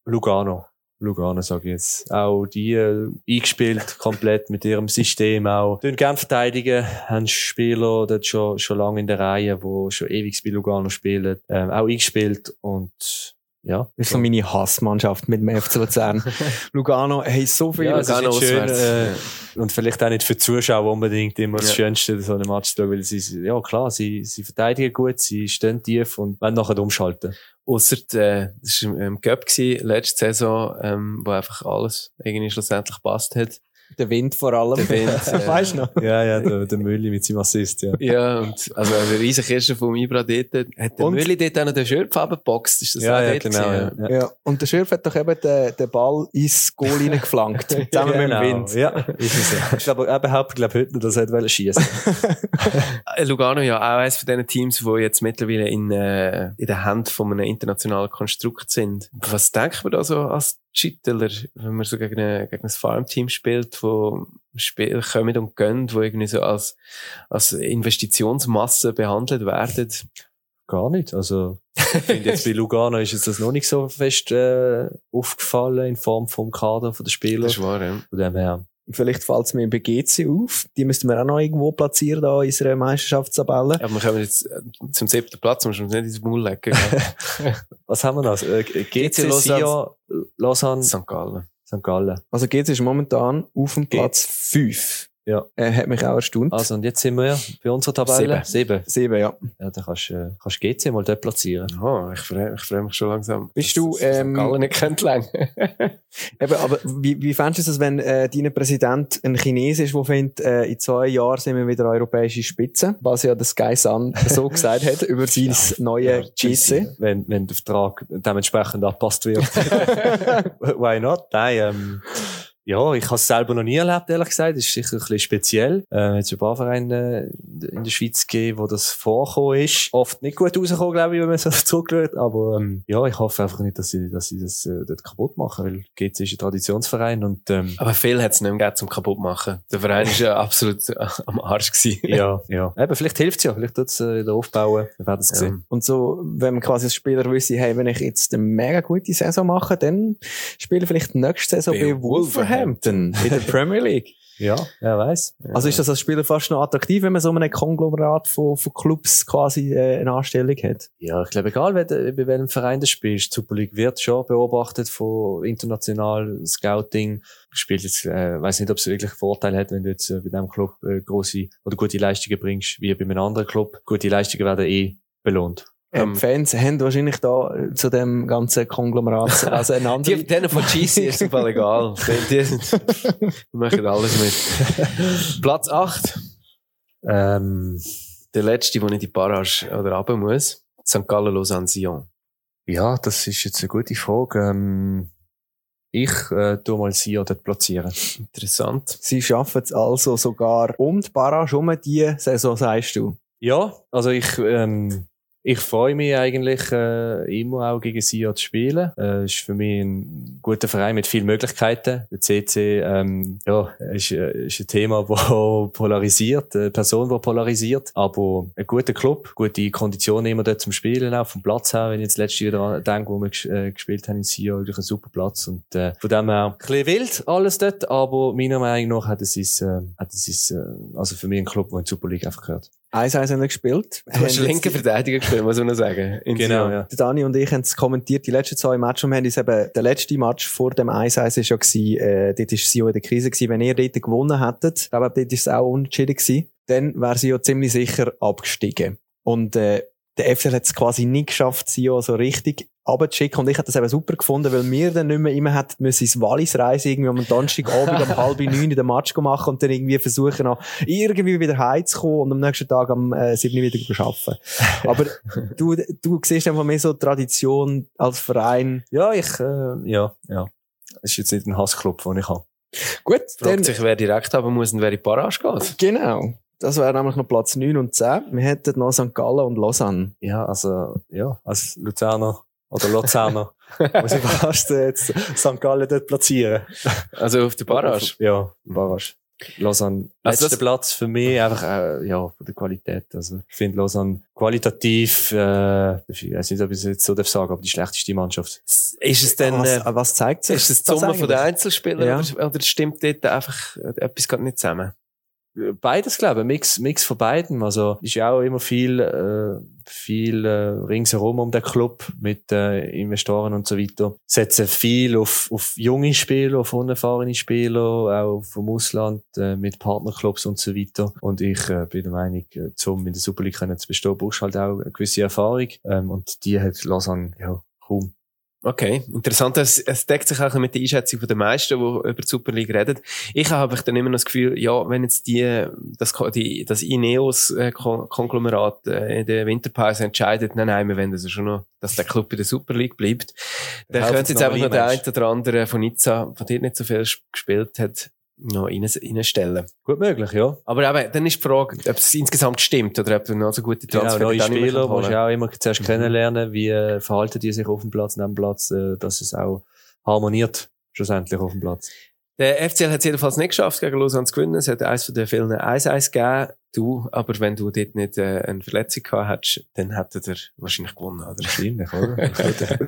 Lugano. Lugano, sage ich jetzt. Auch die äh, eingespielt, komplett mit ihrem System auch. Tun gern verteidigen, haben Spieler dort schon, schon lange in der Reihe, die schon ewig bei Lugano spielen, ähm, auch eingespielt und ja. Das ist so meine Hassmannschaft mit dem FC Luzern. Lugano, hey, so viel. Ja, ist Lugano nicht schön, äh, und vielleicht auch nicht für die Zuschauer unbedingt immer das Ja. Schönste, so eine Match zu schauen, weil sie, ja klar, sie, sie verteidigen gut, sie stehen tief und wollen nachher umschalten. Ausser, äh, das war im Cup gewesen, letzte Saison, ähm, wo einfach alles irgendwie schlussendlich gepasst hat. Der Wind vor allem. Der Wind, äh, weißt du noch? Ja, ja, der, der Mülli mit seinem Assist, ja. Ja, und, also, der riesen Kirschen vom Ibra dort, hat der Und- Mülli dort auch noch den Schürpfarben geboxt, ist das Ja, auch ja, dort genau, gewesen, ja. Ja. Und der Schürf hat doch eben den, den Ball ins Goal reingeflankt. Zusammen mit dem Wind. Genau. Ja, ist es ja. Ich glaube, er behauptet, glaube heute noch, dass er wollte schießen. Äh, Lugano ja auch eines von diesen Teams, die jetzt mittlerweile in, äh, in der Hand von einem internationalen Konstrukt sind. Was denkt man da so als Schitteler, wenn man so gegen, eine, gegen ein Farmteam spielt, wo Spieler kommen und gehen, wo irgendwie so als, als Investitionsmasse behandelt werden? Gar nicht. Also, ich finde jetzt bei Lugano ist jetzt das noch nicht so fest äh, aufgefallen in Form vom Kader von der Spieler. Das ist wahr, ja. Von dem her. Vielleicht fällt es mir bei GC auf. Die müssten wir auch noch irgendwo platzieren da in unserer Meisterschaftstabelle. Aber wir kommen jetzt äh, zum siebten Platz, muss man uns nicht ins Maul gell? Was haben wir noch? Äh, GC, Lausanne. Lausanne, St. Gallen. St. Gallen. Also GC ist momentan auf dem Platz 5. Ja. Äh, hat mich auch erstaunt. Also, und jetzt sind wir bei unserer Tabelle. Sieben. Sieben, ja. Ja, dann kannst du äh, kannst GC mal dort platzieren. Oh, ich freue ich freu mich schon langsam. Bist du, dass- dass ähm, St. Gallen nicht kennt lang. Eben, aber wie, wie fändest du es, wenn äh, dein Präsident ein Chines ist, der findet, äh, in zwei Jahren sind wir wieder europäische Spitze, was ja der Sky Sun so gesagt hat über sein neue GC? Wenn, wenn der Vertrag dementsprechend angepasst wird. Why not? Nein, ähm, ja, ich habe es selber noch nie erlebt, ehrlich gesagt. Das ist sicher ein bisschen speziell. Äh, es hat ein paar Vereine in der Schweiz gegeben, wo das vorgekommen ist. Oft nicht gut rausgekommen, glaube ich, wenn man so zurückschaut. Aber ähm, ja, ich hoffe einfach nicht, dass sie, dass sie das äh, dort kaputt machen, weil GC ist ein Traditionsverein und ähm, Aber viel hat es nicht mehr gegeben, zum kaputt machen. Der Verein war ja absolut äh, am Arsch gewesen. ja, ja. Eben, vielleicht hilft es ja, vielleicht tut es äh, wieder aufbauen. Wir werden es Ja. sehen. Und so, wenn man quasi als Spieler wüsste, hey, wenn ich jetzt eine mega gute Saison mache, dann spiele ich vielleicht nächste Saison Bei bei Wolverhampton in der Premier League. Ja, wer weiß. Also ist das als Spieler fast noch attraktiv, wenn man so einem Konglomerat von, von Clubs quasi äh, eine Anstellung hat? Ja, ich glaube, egal wer, bei welchem Verein du spielst, Super League wird schon beobachtet von international Scouting. Spielt jetzt, äh, weiß nicht, ob es wirklich einen Vorteil hat, wenn du jetzt äh, bei diesem Club äh, große oder gute Leistungen bringst, wie bei einem anderen Club. Gute Leistungen werden eh belohnt. Ähm, Ähm, Fans haben wahrscheinlich da äh, zu dem ganzen Konglomerat also. Die, denen von GC ist Fall egal. Die, die, die machen alles mit. Platz 8. Ähm, Der letzte, der nicht in die Barrage oder runter muss. St. Gallen, Lausanne, Sion. ja, das ist jetzt eine gute Frage. Ähm, ich äh, tu mal Sion dort platzieren. Interessant. Sie schaffen es also sogar um die Barrage um die Saison, sagst du? Ja, also ich, ähm, ich freue mich eigentlich äh, immer auch gegen Sion zu spielen. Äh, ist für mich ein guter Verein mit vielen Möglichkeiten. Der CC ähm, ja, ist, äh, ist ein Thema, wo polarisiert, eine Person, die polarisiert. Aber ein guter Club, gute Konditionen immer dort zum Spielen, auch vom Platz her. Wenn ich jetzt letztes Jahr denke, wo wir äh, gespielt haben in Sion, wirklich ein super Platz. Und äh, von dem her ein bisschen wild alles dort, aber meiner Meinung nach hat es ist, äh, hat es ist, äh, also für mich ein Club, der in die Super League einfach gehört. 1-1 haben wir gespielt. Du hast Haben linke jetzt- Verteidiger gespielt, muss man noch sagen. In Genau, Sion. ja. Der Dani und ich haben es kommentiert, die letzten zwei Matches, und wir haben uns eben, der letzte Match vor dem 1-1 ist ja gewesen, äh, dort ist Sio in der Krise gewesen. Wenn ihr dort gewonnen hättet, ich glaube, dort ist es auch unentschieden gewesen, dann wäre Sio ziemlich sicher abgestiegen. Und, äh, der FCL hat es quasi nie geschafft, Sio so richtig abzuschicken. Und ich hätte das eben super gefunden, weil wir dann nicht mehr immer hätten müssen ins Wallis reisen, irgendwie am Donnerstagabend um halb neun in den Match machen und dann irgendwie versuchen, noch irgendwie wieder heimzukommen und am nächsten Tag am äh, sieben wieder zu arbeiten. Aber du, du siehst einfach mehr so Tradition als Verein. Ja, ich, äh, ja, ja. Das ist jetzt nicht ein Hassclub, den ich habe. Gut, dann, Fragt sich, wer direkt haben muss und wer in die Barrage geht. genau. Das wäre nämlich noch Platz 9 und 10. Wir hätten noch St. Gallen und Lausanne. Ja, also, ja, als Luzerner oder Luzerner muss ich fast äh, jetzt St. Gallen dort platzieren. Also auf der Barrage. Ja, Barrage. Lausanne, Also letzter das- Platz für mich einfach, äh, ja, von der Qualität. Also, ich finde Lausanne qualitativ, äh, ich weiß nicht, ob ich es jetzt so darf sagen, aber die schlechteste Mannschaft. Ist es denn, was, äh, was zeigt sich? ist es die Summe von den? Einzelspielern Ja. oder, oder stimmt dort einfach etwas gerade nicht zusammen? Beides, glaube ich, Mix, Mix von beiden. Also, ist ja auch immer viel, äh, viel äh, ringsherum um den Club mit äh, Investoren und so weiter. Setzen viel auf, auf junge Spieler, auf unerfahrene Spieler, auch vom Ausland, äh, mit Partnerclubs und so weiter. Und ich äh, bin der Meinung, äh, zum in der Super League können zu bestehen, brauchst halt auch eine gewisse Erfahrung. Ähm, und die hat Lausanne, ja, kaum. Okay, interessant. Es, es deckt sich auch mit der Einschätzung den meisten, die über die Super League reden. Ich habe dann immer noch das Gefühl, ja, wenn jetzt die, das, die, das Ineos-Konglomerat äh, in der Winterpause entscheidet, nein, nein, wir wollen also schon noch, dass der Club in der Super League bleibt, dann könnte sie jetzt einfach noch der Rematch. eine oder andere von Nizza, von dort nicht so viel sp- gespielt hat, noch rein- reinstellen. Gut möglich, ja. Aber eben, dann ist die Frage, ob es insgesamt stimmt oder ob du noch so gute Genau, Transfer neue nicht mehr Spieler musst du auch immer zuerst Mhm. kennenlernen, wie äh, verhalten die sich auf dem Platz, neben dem Platz, äh, dass es auch harmoniert, schlussendlich auf dem Platz. Der FCL hat es jedenfalls nicht geschafft, gegen Lausanne zu gewinnen. Es hat eines von den vielen 1-1 gegeben. Du, aber wenn du dort nicht äh, eine Verletzung gehabt hättest, dann hättet ihr wahrscheinlich gewonnen, oder? Wahrscheinlich, oder?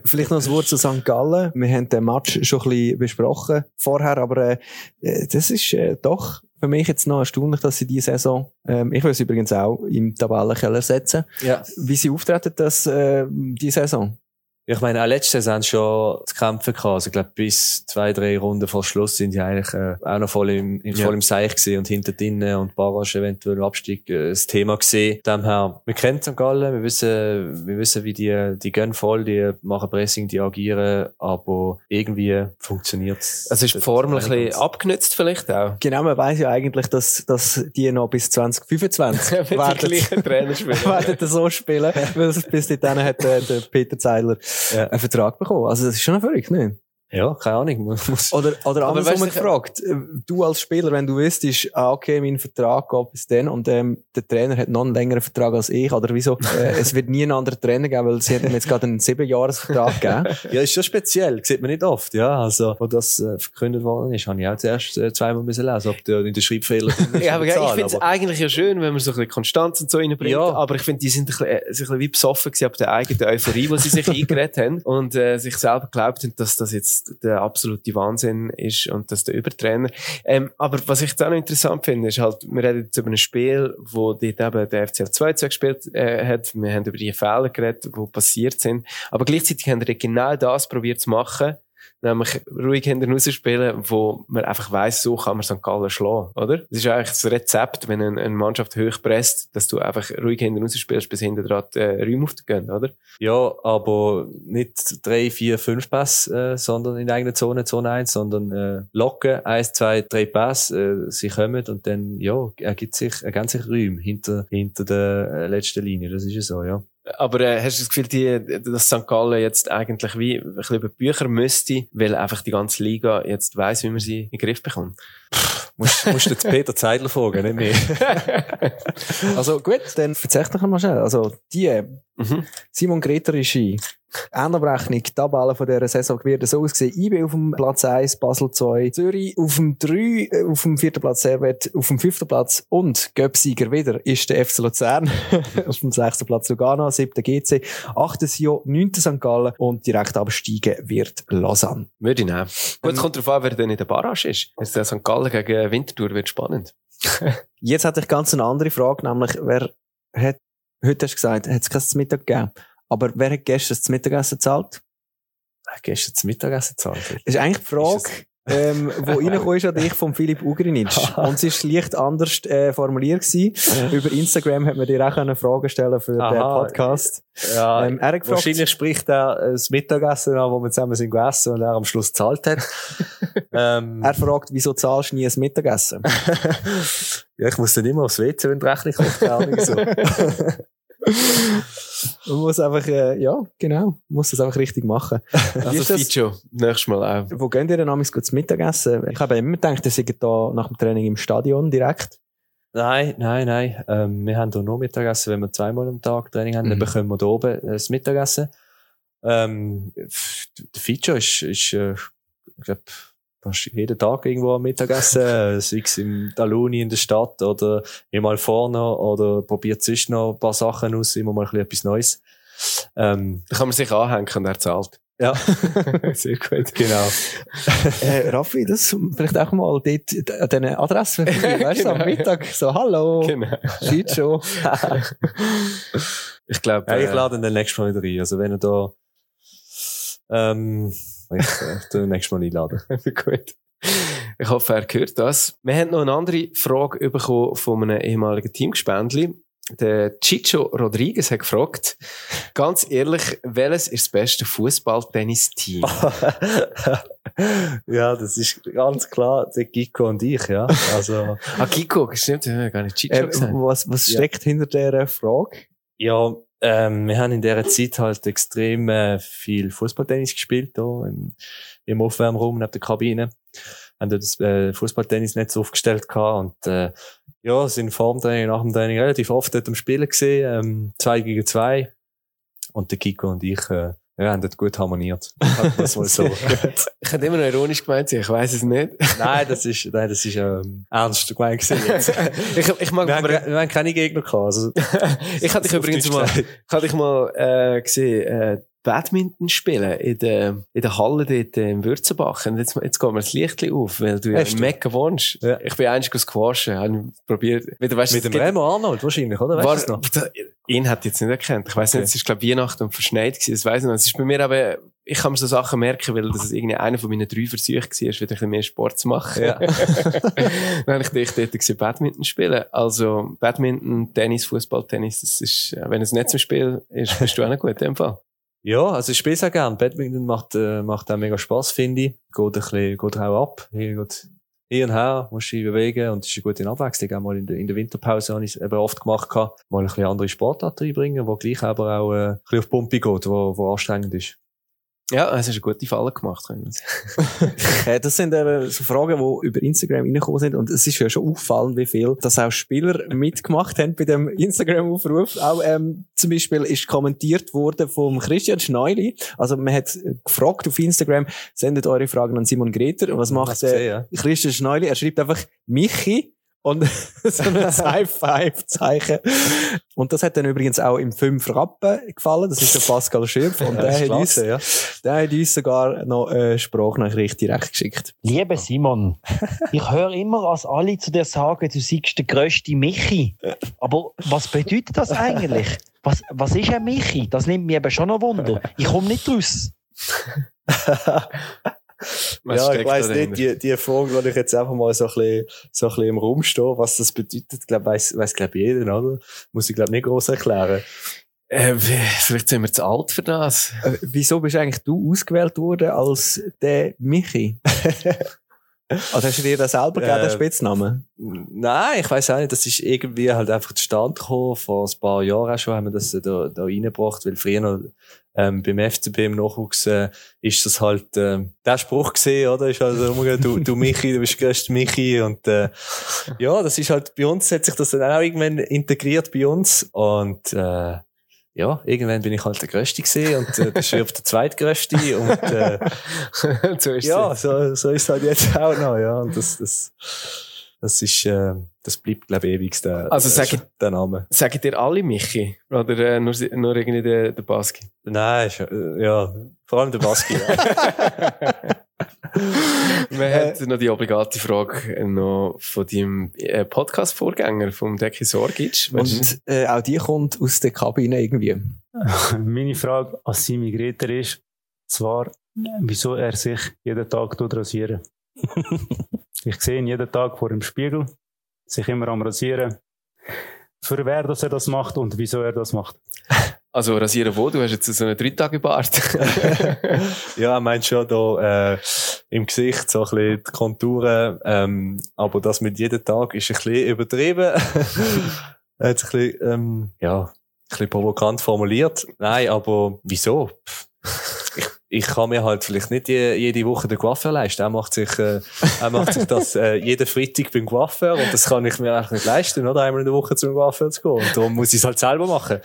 Vielleicht noch ein Wort zu St. Gallen. Wir haben den Match schon ein bisschen besprochen vorher, aber äh, das ist äh, doch für mich jetzt noch erstaunlich, dass sie diese Saison, ähm, ich will es übrigens auch im Tabellenkeller setzen, ja. wie sie auftreten, das, äh, die Saison. Ich meine, auch letzte Saison schon zu kämpfen gehabt. Also, ich glaube, bis zwei, drei Runden vor Schluss sind die eigentlich äh, auch noch voll im, im, Ja. voll im Seich gewesen und hinter drinnen und Barrage eventuell im Abstieg äh, das Thema gesehen. Daher, wir kennen St. Gallen, wir wissen, wir wissen, wie die, die gehen voll, die machen Pressing, die agieren, aber irgendwie funktioniert's. Also ist die Formel ein bisschen abgenützt vielleicht auch? Genau, man weiß ja eigentlich, dass, dass die noch bis 2025 Mit dem werden, gleichen Trainer spielen. werden so spielen, weil es bis dahin hat äh, der Peter Zeiler Ja. einen Vertrag bekommen. Also das ist schon verrückt, nicht? Ja, keine Ahnung. Muss Oder, oder Aber andersrum weißt gefragt, äh, du als Spieler, wenn du wüsstest, ah, okay, mein Vertrag geht bis dann und ähm, der Trainer hat noch einen längeren Vertrag als ich, oder wieso, äh, es wird nie einen anderen Trainer geben, weil sie haben ihm jetzt gerade einen Siebenjahresvertrag gegeben. Ja, ist schon speziell. Sieht man nicht oft, ja. Also, wo das äh, verkündet worden ist, habe ich auch zuerst äh, zweimal müssen lesen, ob der in den Schreibfehler Ja, aber der ich finde es eigentlich ja schön, wenn man so ein bisschen Konstanz und so reinbringt. Ja. Aber ich finde, die sind ein bisschen, äh, ein bisschen wie besoffen gewesen ab der eigenen Euphorie, die sie sich eingeredet haben und äh, sich selber glaubt haben, dass das jetzt der absolute Wahnsinn ist und dass der Übertrainer. Ähm, aber was ich auch noch interessant finde, ist halt, wir reden jetzt über ein Spiel, wo dort eben der FCL 2 gespielt äh, hat. Wir haben über die Fehler geredet, die passiert sind. Aber gleichzeitig haben wir genau das probiert zu machen, nämlich ruhig hinten rausspielen, wo man einfach weiss, so kann man St. Gallen schlagen, oder? Das ist eigentlich das Rezept, wenn eine, Mannschaft hoch presst, dass du einfach ruhig hinten rausspielst, bis hinten dran die äh, Räume aufgehen, oder? Ja, aber nicht drei, vier, fünf Pass, äh, sondern in der eigenen Zone, Zone 1, sondern äh, locken, eins, zwei, drei Pass, äh, sie kommen und dann, ja, ergibt sich, ergeben sich Räume hinter, hinter der äh, letzten Linie. Das ist ja so, ja. Aber äh, hast du das Gefühl, die, dass St. Gallen jetzt eigentlich wie ein bisschen über Bücher müsste, weil einfach die ganze Liga jetzt weiss, wie man sie in den Griff bekommt? Musst, musst du jetzt Peter Zeidler fragen, nicht mehr. Also gut, dann erzähl doch mal schnell. Also die Mhm. Simon Greterische Endabrechnung, die Tabelle von dieser Saison wird so aussehen. IB auf dem Platz 1, Basel 2, Zürich auf dem 3, äh, auf dem vierten Platz Servet, auf dem fünften Platz und Göpsieger wieder ist der FC Luzern. auf dem sechsten Platz Lugano, siebter GC, achter Sio, neunter St. Gallen und direkt absteigen wird Lausanne. Würde ich nehmen. Gut, es kommt darauf an, wer dann in der Barrage ist. Jetzt der St. Gallen gegen Winterthur wird spannend. Jetzt hatte ich ganz eine andere Frage, nämlich wer hat, heute hast du gesagt, hat es kein Mittag gegeben, aber wer hat gestern das Mittagessen gezahlt? Gestern zum Mittagessen gezahlt. Das ist eigentlich die Frage, ähm, wo reingekommen ist an dich von Philipp Ugrinic. Und sie ist leicht anders äh, formuliert gewesen. Über Instagram hat man dir auch eine Frage stellen für den Aha. Podcast. Ja, Ähm, er gefragt, wahrscheinlich spricht er das Mittagessen an, wo wir zusammen sind gegessen und er am Schluss gezahlt hat. ähm, er fragt, wieso zahlst du nie ein Mittagessen? ja, ich muss dann immer aufs WC, wenn die Rechnung kommt. so. Man muss einfach, äh, ja, genau, muss das einfach richtig machen. Wie Also ist das? Ficho, nächstes Mal auch. Wo gehen ihr denn amigs gut zum Mittagessen? Ich habe immer gedacht, ihr seid da nach dem Training im Stadion direkt. Nein, nein, nein. Ähm, wir haben hier nur Mittagessen. Wenn wir zweimal am Tag Training haben, dann Mhm. bekommen wir hier oben äh, das Mittagessen. Ähm, der Feature ist, ist äh, ich glaube, fast jeden Tag irgendwo am Mittagessen, äh, sei es im Daluni in der Stadt oder immer vorne oder probiert sonst noch ein paar Sachen aus, immer mal ein bisschen etwas Neues. Ähm, Da kann man sich anhängen und er zahlt. ja, Sehr gut. genau. Äh, Raffi, das vielleicht auch mal dort an diesen Adressen. Weißt du, am Genau. Mittag so, hallo, Genau. shit schon. Ich glaube, Ja, ich äh, lade ihn dann nächstes Mal wieder ein. Also wenn er da, ähm, ich, ihn nächstes Mal einladen. Gut. Ich hoffe, er hört das. Wir haben noch eine andere Frage bekommen von einem ehemaligen Teamgespendli. Der Chicho Rodriguez hat gefragt, ganz ehrlich, welches ist das beste Fußball-Tennis-Team? ja, das ist ganz klar der Giko und ich, ja. Also, ah, Kiko, stimmt, wir haben gar nicht Chicho Äh, gesagt. was was Ja. steckt hinter dieser Frage? ja, ähm, wir haben in dieser Zeit halt extrem äh, viel Fußballtennis gespielt, da im, im Aufwärmraum neben der Kabine. Haben dort das äh, Fußballtennisnetz aufgestellt gehabt und äh, ja, sind vor dem Training, nach dem Training relativ oft dort am Spielen gesehen, ähm, zwei gegen zwei. Und der Kiko und ich äh, ja, haben dort gut harmoniert. Das mal so. Ich hätte immer noch ironisch gemeint, ich weiß es nicht. nein, das ist, nein, das ist ähm, ernst gemeint gewesen. ich, ich mag Wir haben, wir haben keine Gegner gehabt. Also, ich hatte dich übrigens mal, ich hatte dich mal äh, gesehen, äh, Badminton spielen in der, in der Halle dort äh, in Würzenbach. Und jetzt, jetzt geht mir das Licht auf, weil du ja? Mekka wohnst. Ja. Ich bin eigentlich squashen, habe probiert, wieder weißt, Mit dem Remo Arnold wahrscheinlich, oder? Weißt war, noch? ihn hat jetzt nicht erkannt. Ich weiß nicht, es ist, glaube Weihnachten und verschneit gewesen, das weiß ich noch. Es ist bei mir aber, ich kann mir so Sachen merken, weil das irgendwie einer von meinen drei Versuchen war, wieder ein bisschen mehr Sport zu machen. Ja. Dann habe ich dich dort gesehen, Badminton spielen. Also, Badminton, Tennis, Fußball, Tennis, das ist, wenn es nicht zum Spiel ist, bist du auch noch gut in dem Fall. Ja, also ich spiele sehr gern. Badminton macht, äh, macht auch mega Spass, finde ich. Geht ein bisschen, geht auch ab. Hier geht hin und her, musst dich bewegen und das ist eine gute Abwechslung. Auch mal in der, in der Winterpause habe ich es eben oft gemacht, gehabt. mal ein bisschen andere Sportarten reinbringen, wo gleich aber auch äh, ein bisschen auf Pumpe geht, wo, wo anstrengend ist. Ja, es ist eine gute Falle gemacht. Äh, Das sind eben so Fragen, die über Instagram reingekommen sind. Und es ist ja schon auffallend, wie viel, dass auch Spieler mitgemacht haben bei dem Instagram-Aufruf. Auch, ähm, zum Beispiel ist kommentiert worden vom Christian Schneuli. Also, man hat gefragt auf Instagram, sendet eure Fragen an Simon Greter. Und was macht äh, ja. Christian Schneuli? Er schreibt einfach Michi. Und so ein High-Five-Zeichen. Und das hat dann übrigens auch im 5 Rappen gefallen. Das ist der Pascal Schürpf. Und Ja, der, hat uns, ja. der hat uns sogar noch eine Sprachnachricht direkt geschickt. Lieber Simon, ich höre immer, als alle zu dir sagen, du seist der grösste Michi. Aber was bedeutet das eigentlich? Was, was ist ein Michi? Das nimmt mich eben schon noch Wunder. Ich komme nicht raus. Was ja, ich weiss nicht, die, die Frage, die ich jetzt einfach mal so ein bisschen, so ein bisschen im Raum stehe, was das bedeutet, glaub, weiss, weiss, glaub, jeder, oder? Muss ich, glaub, nicht groß erklären. Äh, vielleicht sind wir zu alt für das. Äh, wieso bist eigentlich du ausgewählt worden als der Michi? also hast du dir das selber gegeben, den Äh, Spitznamen? Nein, ich weiss auch nicht, das ist irgendwie halt einfach zustande gekommen. Vor ein paar Jahren auch schon haben wir das da, da reingebracht, weil früher noch, ähm, beim FCB im Nachwuchs, äh, ist das halt, ähm, der Spruch gesehen, oder? Ist halt immer, du, du Michi, du bist der grösste Michi und, äh, ja, das ist halt, bei uns hat sich das dann auch irgendwann integriert bei uns und, äh, ja, irgendwann bin ich halt der Größte gesehen und äh, der Schirf der Zweitgrößte und äh, so ist ja, so, so ist es halt jetzt auch noch, ja. Und das, das, das ist, äh, das bleibt, glaube ich, ewig der, Also sag der, Name. Sagen dir alle Michi? Oder äh, nur, nur irgendwie der, der Baski? Nein, äh, ja, vor allem der Baski. ja. Wir haben noch die obligate Frage noch von deinem äh, Podcast-Vorgänger, vom Deki Sorgic. Und äh, auch die kommt aus der Kabine irgendwie. Meine Frage an Simi Greter ist, zwar, wieso er sich jeden Tag tut rasieren. ich sehe ihn jeden Tag vor dem Spiegel, sich immer am Rasieren. Für wer, dass er das macht und wieso er das macht. Also rasieren wo? Du hast jetzt so einen Drei-Tage-Bart. ja, meinst schon da, äh, im Gesicht so ein bisschen die Konturen, ähm, aber das mit jedem Tag ist ein bisschen übertrieben. Er sich ein bisschen, ähm, ja, ein bisschen provokant formuliert. Nein, aber wieso? Pff, Ich, ich kann mir halt vielleicht nicht je, jede Woche den Coiffeur leisten. Er macht sich, äh, er macht sich das äh, jeden Freitag beim Coiffeur und das kann ich mir eigentlich nicht leisten, oder? Einmal in der Woche zum Coiffeur zu gehen. Und darum muss ich es halt selber machen.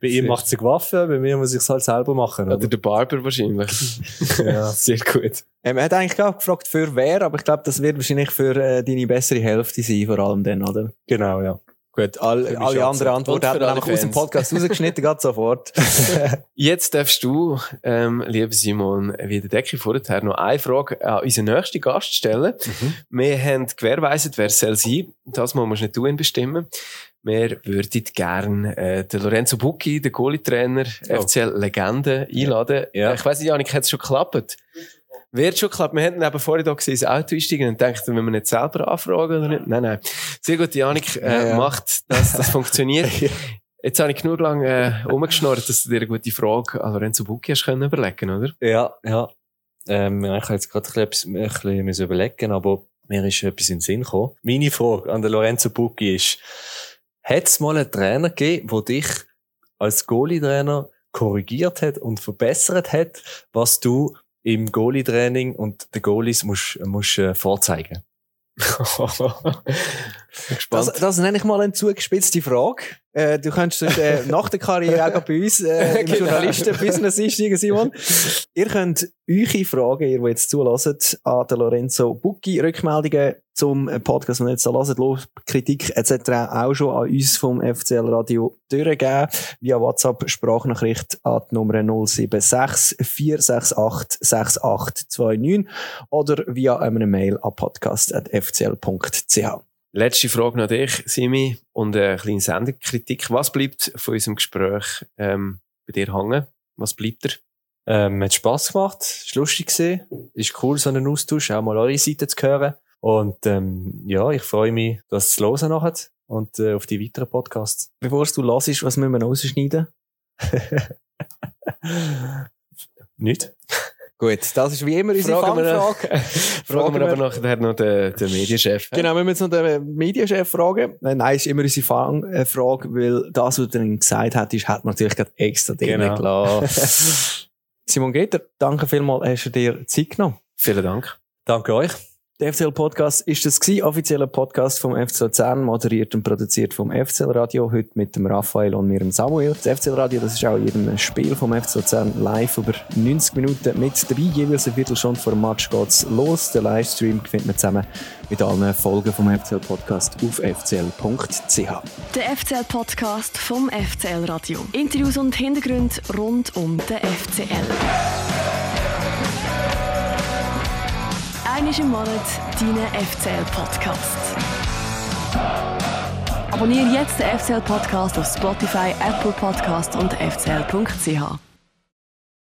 Bei ihm macht es der Coiffeur, bei mir muss ich es halt selber machen. Oder der Barber wahrscheinlich. Ja. Sehr gut. Ähm, er hat eigentlich auch gefragt, für wer, aber ich glaube, das wird wahrscheinlich für äh, deine bessere Hälfte sein, vor allem dann, oder? Genau, ja. Gut, all, alle anderen Antworten er alle einfach aus dem. Podcast rausgeschnitten, gerade sofort. Jetzt darfst du, ähm, lieber Simon, wie der Decke vorher noch eine Frage an unseren nächsten Gast stellen. Wir haben gewährweisend, wer soll sein. Das mal musst nicht du ihn bestimmen. Wir würden gerne äh, den Lorenzo Bucchi, den Goalie-Trainer, Oh. FCL-Legende, einladen. Ja. Ich weiss nicht, Janik, hat es schon geklappt? Wird schon geklappt. Wir hätten eben vorher da gesehen, ins Auto einsteigen und denken, wenn wir nicht selber anfragen oder nicht. Nein, nein. Sehr gut, Janik äh, Ja, ja. macht, dass das funktioniert. Jetzt habe ich genug lang äh, rumgeschnurrt, dass du dir eine gute Frage an Lorenzo Bucchi hast können überlegen, oder? Ja, ja. Ähm, ich habe jetzt gerade ein bisschen, ein bisschen überlegen, aber mir ist etwas in den Sinn gekommen. Meine Frage an den Lorenzo Bucchi ist, hat es mal einen Trainer gegeben, der dich als Goalie-Trainer korrigiert hat und verbessert hat, was du im Goalie-Training und den Goalies musst, musst äh, vorzeigen? Das, das nenne ich mal eine zugespitzte Frage. Äh, du könntest äh, nach der Karriere auch bei uns äh, im Genau. Journalisten-Business einsteigen, Simon. Ihr könnt eure Fragen, ihr, die jetzt zulässt, an den Lorenzo Bucchi Rückmeldungen zum äh, Podcast, den ihr jetzt da hört, Lob, Kritik etc. auch schon an uns vom FCL Radio durchgeben. Via WhatsApp Sprachnachricht an die Nummer 076 468 6829 oder via eine Mail an podcast.fcl.ch. Letzte Frage noch dich, Simi, und eine kleine Sendekritik. Was bleibt von unserem Gespräch ähm, bei dir hängen? Was bleibt dir? Ähm, hat Spass gemacht, ist lustig gesehen, ist cool, so einen Austausch, auch mal eure Seite zu hören. Und ähm, ja, ich freue mich, das zu hören nachher und äh, auf die weiteren Podcasts. Bevor du hörst, was müssen wir noch rausschneiden? Nicht? Gut, das ist wie immer unsere Fragen wir- Fangfrage. Fragen wir aber nachher noch den, den Medienchef. Genau, wir müssen jetzt noch den Medienchef fragen. Äh, Nein, ist immer unsere Fangfrage, weil das, was du dann gesagt hast, ist, hat man natürlich gerade extra drin Genau. gelassen. Simon Geter, danke vielmals, hast du dir Zeit genommen. Vielen Dank. Danke euch. Der FCL Podcast ist das gewesen, offizieller Podcast vom FC Luzern, moderiert und produziert vom FCL Radio, heute mit dem Raphael und mir, dem Samuel. Das FCL Radio, das ist auch jedem Spiel vom FC Luzern live über 90 Minuten mit dabei. Jeweils eine Viertelstunde vor dem Match geht's los. Den Livestream findet man zusammen mit allen Folgen vom FCL Podcast auf fcl.ch. Der FCL-Podcast vom FCL Radio. Interviews und Hintergründe rund um den FCL. Einmal im Monat deinen FCL-Podcast. Abonniere jetzt den FCL-Podcast auf Spotify, Apple Podcast und fcl.ch.